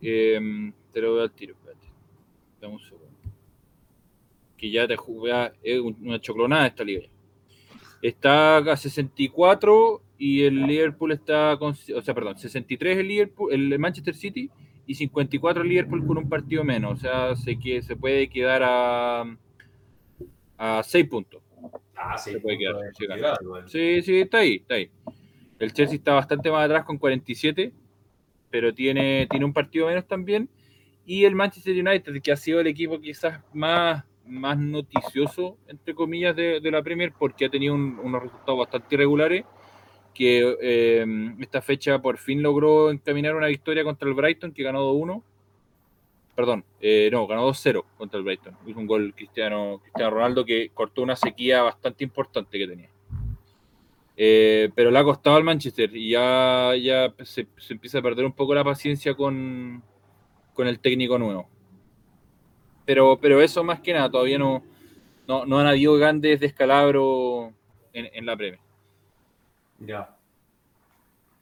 Em, te lo voy al tiro, espérate. Dame un segundo. Que ya te jugué, es un- una choclonada esta liga. ya. Está a 64 y el Liverpool está con, o sea, perdón, 63 el Liverpool, el Manchester City y 54 el Liverpool con un partido menos, o sea, se que se puede quedar a a 6 puntos. Ah, sí. Se puede quedar. Sí, sí, está ahí, está ahí. El Chelsea está bastante más atrás con 47, pero tiene, tiene un partido menos también. Y el Manchester United, que ha sido el equipo quizás más, más noticioso, entre comillas, de, de la Premier, porque ha tenido un- unos resultados bastante irregulares, que eh, esta fecha por fin logró encaminar una victoria contra el Brighton, que ganó 2-1. Perdón, eh, no, ganó 2-0 contra el Brighton. Hizo un gol Cristiano, Cristiano Ronaldo que cortó una sequía bastante importante que tenía. Eh, pero le ha costado al Manchester y ya, ya se, empieza a perder un poco la paciencia con, con el técnico nuevo. Pero, pero eso más que nada, todavía no, no, han habido grandes descalabros en, en la Premier. Ya.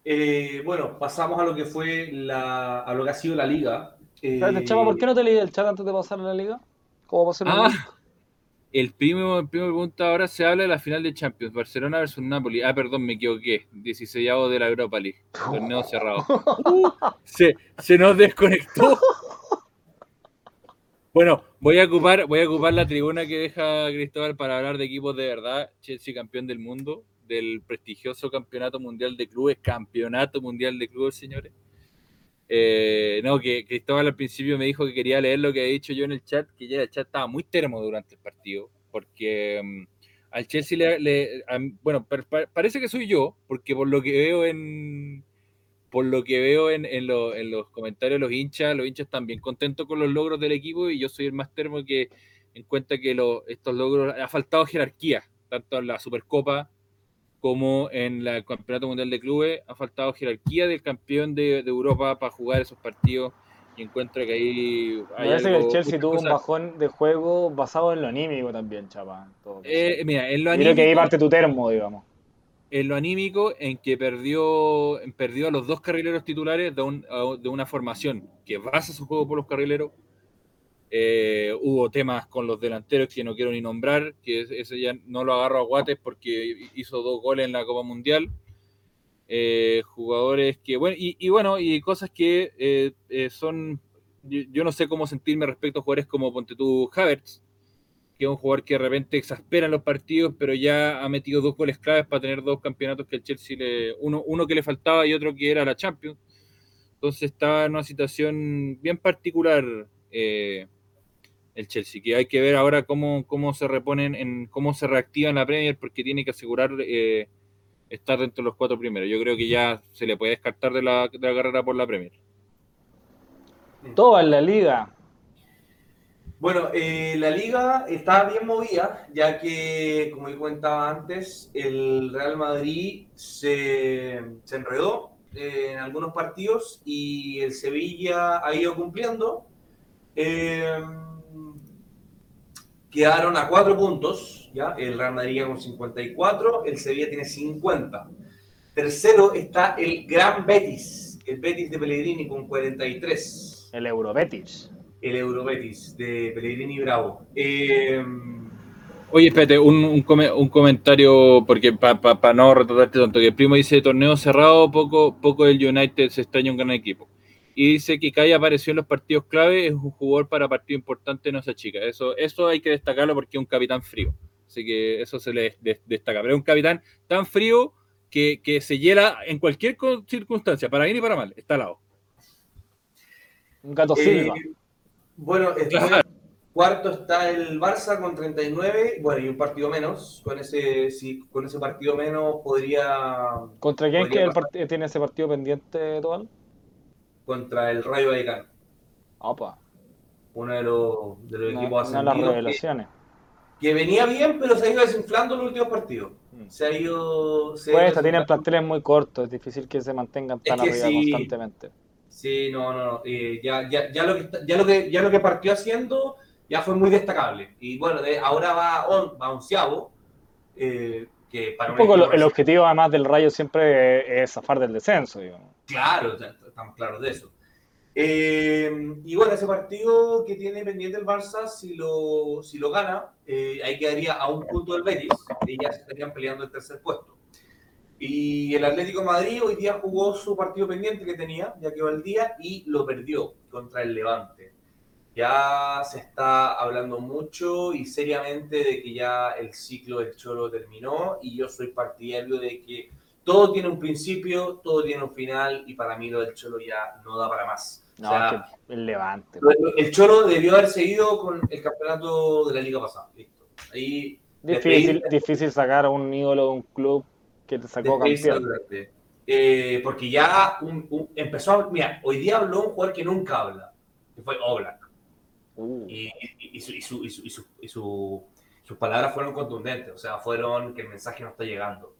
Eh, bueno, pasamos a lo que fue la, a lo que ha sido la liga. Eh, Chava, ¿por qué no te leí el chat antes de pasar a la liga? ¿Cómo pasó ah, el primo, el primo pregunta ahora se habla de la final de Champions, Barcelona versus Napoli. Ah, perdón, me equivoqué. 16 de la Europa League. [LAUGHS] Torneo cerrado. Uh, [LAUGHS] se, se nos desconectó. Bueno, voy a ocupar, voy a ocupar la tribuna que deja Cristóbal para hablar de equipos de verdad. Chelsea campeón del mundo del prestigioso Campeonato Mundial de Clubes, Campeonato Mundial de Clubes, señores. Eh, no, que Cristóbal al principio me dijo que quería leer lo que he dicho yo en el chat, que ya el chat estaba muy termo durante el partido, porque mm, al Chelsea le, bueno, parece que soy yo, porque por lo que veo en por lo que veo en, en, los comentarios de los hinchas, los hinchas están bien contentos con los logros del equipo y yo soy el más termo que en cuenta que estos logros ha faltado jerarquía, tanto en la Supercopa como en el Campeonato Mundial de Clubes ha faltado jerarquía del campeón de, Europa para jugar esos partidos y encuentro que ahí hay parece que el Chelsea tuvo un bajón de juego basado en lo anímico también, chapa. Eh, mira, en lo anímico, Creo que ahí parte tu termo, digamos. En lo anímico, en que perdió, perdió a los dos carrileros titulares de, una formación que basa su juego por los carrileros, eh, hubo temas con los delanteros que no quiero ni nombrar, que ese ya no lo agarro a Guates porque hizo dos goles en la Copa Mundial. Eh, jugadores que, bueno, y, bueno, y cosas que eh, son, yo, no sé cómo sentirme respecto a jugadores como Ponte tú Havertz, que es un jugador que de repente exaspera en los partidos, pero ya ha metido dos goles claves para tener dos campeonatos que el Chelsea le, uno, uno que le faltaba y otro que era la Champions. Entonces estaba en una situación bien particular el Chelsea, que hay que ver ahora cómo, cómo se reponen, en cómo se reactiva en la Premier, porque tiene que asegurar eh, estar dentro de los cuatro primeros. Yo creo que ya se le puede descartar de la, de la carrera por la Premier. Toda la liga. Bueno, eh, la liga está bien movida, ya que, como yo comentaba antes, el Real Madrid se, se enredó en algunos partidos y el Sevilla ha ido cumpliendo. Eh, quedaron a cuatro puntos, ¿ya? El Real Madrid con 54, el Sevilla tiene 50. Tercero está el Gran Betis, el Betis de Pellegrini con 43. El Eurobetis. El Eurobetis de Pellegrini Bravo. Eh, Oye, espérate, un, un, comentario, porque para no retratarte tanto, que el primo dice torneo cerrado, poco, poco el United se extraña un gran equipo y dice que Kai apareció en los partidos clave, es un jugador para partido importante, no se chica. Eso, eso hay que destacarlo porque es un capitán frío. Así que eso se le destaca. Pero es un capitán tan frío que, se hiela en cualquier circunstancia, para bien y para mal, está al lado. Un gato eh, Bueno, cuarto está el Barça con 39, bueno, y un partido menos. Con ese, si, con ese partido menos podría. ¿Contra quién que tiene ese partido pendiente, Toal? contra el Rayo Vallecano. Opa. Uno de los, de los equipos una de las revelaciones. Que, venía bien, pero se ha ido desinflando en los últimos partidos. Mm. Se ha ido. Se pues tienen planteles muy cortos, es difícil que se mantengan tan arriba constantemente. Sí, no, no, eh, ya, ya, ya, lo que, ya, lo que, ya lo que partió haciendo ya fue muy destacable. Y bueno, ahora va, on, va onceavo. Eh, que para un, poco el objetivo además del Rayo siempre es zafar del descenso, digamos. Claro, estamos claros de eso. Eh, y bueno, ese partido que tiene pendiente el Barça, si lo, si lo gana, eh, ahí quedaría a un punto del Betis y ya se estarían peleando el tercer puesto. Y el Atlético Madrid hoy día jugó su partido pendiente que tenía, ya quedó el día, y lo perdió contra el Levante. Ya se está hablando mucho y seriamente de que ya el ciclo del Cholo terminó y yo soy partidario de que todo tiene un principio, todo tiene un final y para mí lo del Cholo ya no da para más. No, o el Levante. El Cholo debió haber seguido con el campeonato de la liga pasada. Listo. Ahí difícil, difícil sacar a un ídolo de un club que te sacó campeón. Eh, porque ya empezó a. Mira, hoy día habló un jugador que nunca habla, que fue Oblak. Uh. Y, y, su, y, su, y, sus palabras fueron contundentes, o sea, fueron que el mensaje no está llegando.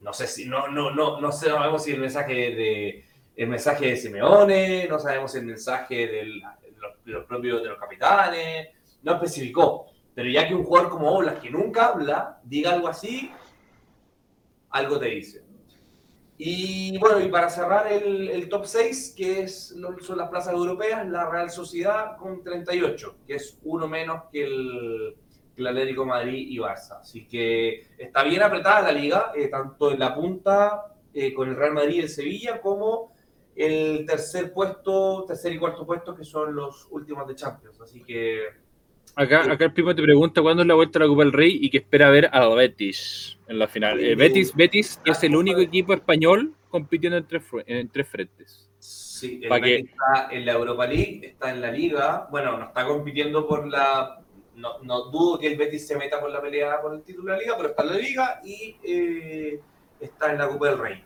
no sé si, no, no, no, no sabemos si el mensaje de el mensaje de Simeone, no sabemos el mensaje de los, los propios de los capitanes, no especificó. Pero ya que un jugador como Oblas, que nunca habla, diga algo así, algo te dice. Y bueno, y para cerrar el, el top 6, que es, son las plazas europeas, la Real Sociedad con 38, que es uno menos que el, el Atlético Madrid y Barça. Así que está bien apretada la liga, eh, tanto en la punta eh, con el Real Madrid y el Sevilla, como el tercer puesto, tercer y cuarto puesto, que son los últimos de Champions. Así que Acá, acá el primo te pregunta cuándo es la vuelta a la Copa del Rey y que espera ver a Betis en la final. Eh, Betis, Betis es el único equipo español compitiendo en tres, en tres frentes. Sí, el que... está en la Europa League, está en la Liga. Bueno, no está compitiendo por la. No, no, dudo que el Betis se meta por la pelea por el título de la Liga, pero está en la Liga y eh, está en la Copa del Rey.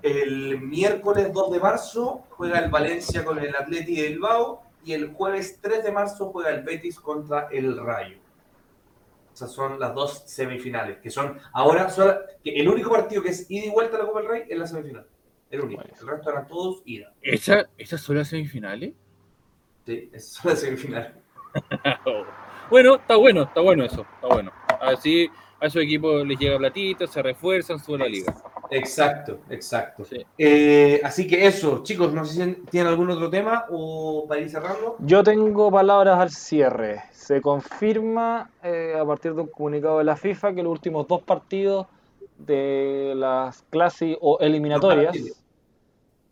El miércoles 2 de marzo juega el Valencia con el Atleti de Bilbao y el jueves 3 de marzo juega el Betis contra el Rayo. Esas son las dos semifinales, que son ahora que el único partido que es ida y vuelta a la Copa del Rey es la semifinal. El único. El resto eran todos ida. ¿Esas son las semifinales? Sí, esas son las semifinales. [LAUGHS] bueno, está bueno, está bueno eso, está bueno. Así a esos equipos les llega platito, se refuerzan, suben la liga. Exacto, exacto. Eh, así que eso, chicos, no sé si tienen algún otro tema o para ir cerrando. Yo tengo palabras al cierre. Se confirma eh, a partir de un comunicado de la FIFA que los últimos dos partidos de las clases o eliminatorias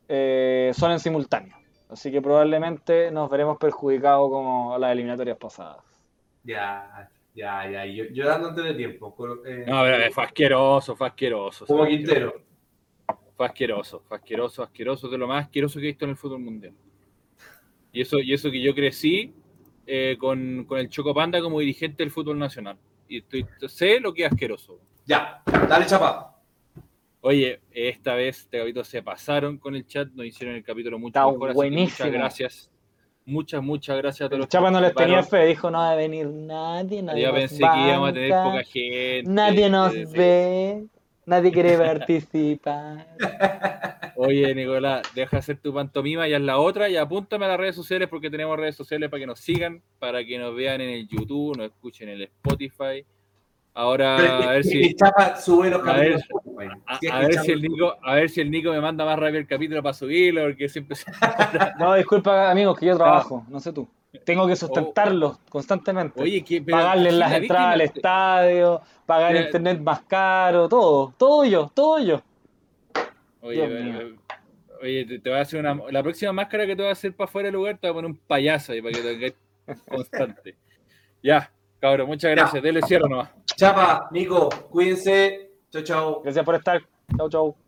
eh, son en simultáneo. Así que probablemente nos veremos perjudicados como las eliminatorias pasadas. Ya, ya, ya, yo, yo dándote de tiempo. Eh, no, pero fue asqueroso, fue asqueroso. Como Quintero. Fue asqueroso, fue asqueroso, asqueroso, de lo más asqueroso que he visto en el fútbol mundial. Y eso, y eso que yo crecí eh, con, con, el Choco Panda como dirigente del fútbol nacional. Y estoy, sé lo que es asqueroso. Ya, dale chapa. Oye, esta vez este capítulo se pasaron con el chat, nos hicieron el capítulo mucho Está mejor. Buenísimo. Muchas gracias. Muchas, muchas gracias a todos. El Chapa no les tenía fe, dijo no va a venir nadie. nadie Yo pensé que íbamos a tener poca gente. Nadie nos ve, nadie quiere participar. [LAUGHS] Oye, Nicolás, deja hacer tu pantomima y haz la otra y apúntame a las redes sociales porque tenemos redes sociales para que nos sigan, para que nos vean en el YouTube, nos escuchen en el Spotify Ahora, a ver si. Chapa sube los a ver, a, ver si el Nico, a ver si el Nico me manda más rápido el capítulo para subirlo, porque siempre. [LAUGHS] no, disculpa, amigos, que yo trabajo, no sé tú. Tengo que sustentarlos oh. constantemente. Oye, Pagarles las entradas al estadio, pagar internet más caro, todo. Todo yo, todo yo. Oye, oye te, te, voy a hacer una. La próxima máscara que te voy a hacer para fuera del lugar, te voy a poner un payaso ahí para que te [LAUGHS] constante. ya, cabrón, muchas gracias. Dele cierre nomás. Chapa, Nico, cuídense. Chao, chao. Gracias por estar. Chao, chao.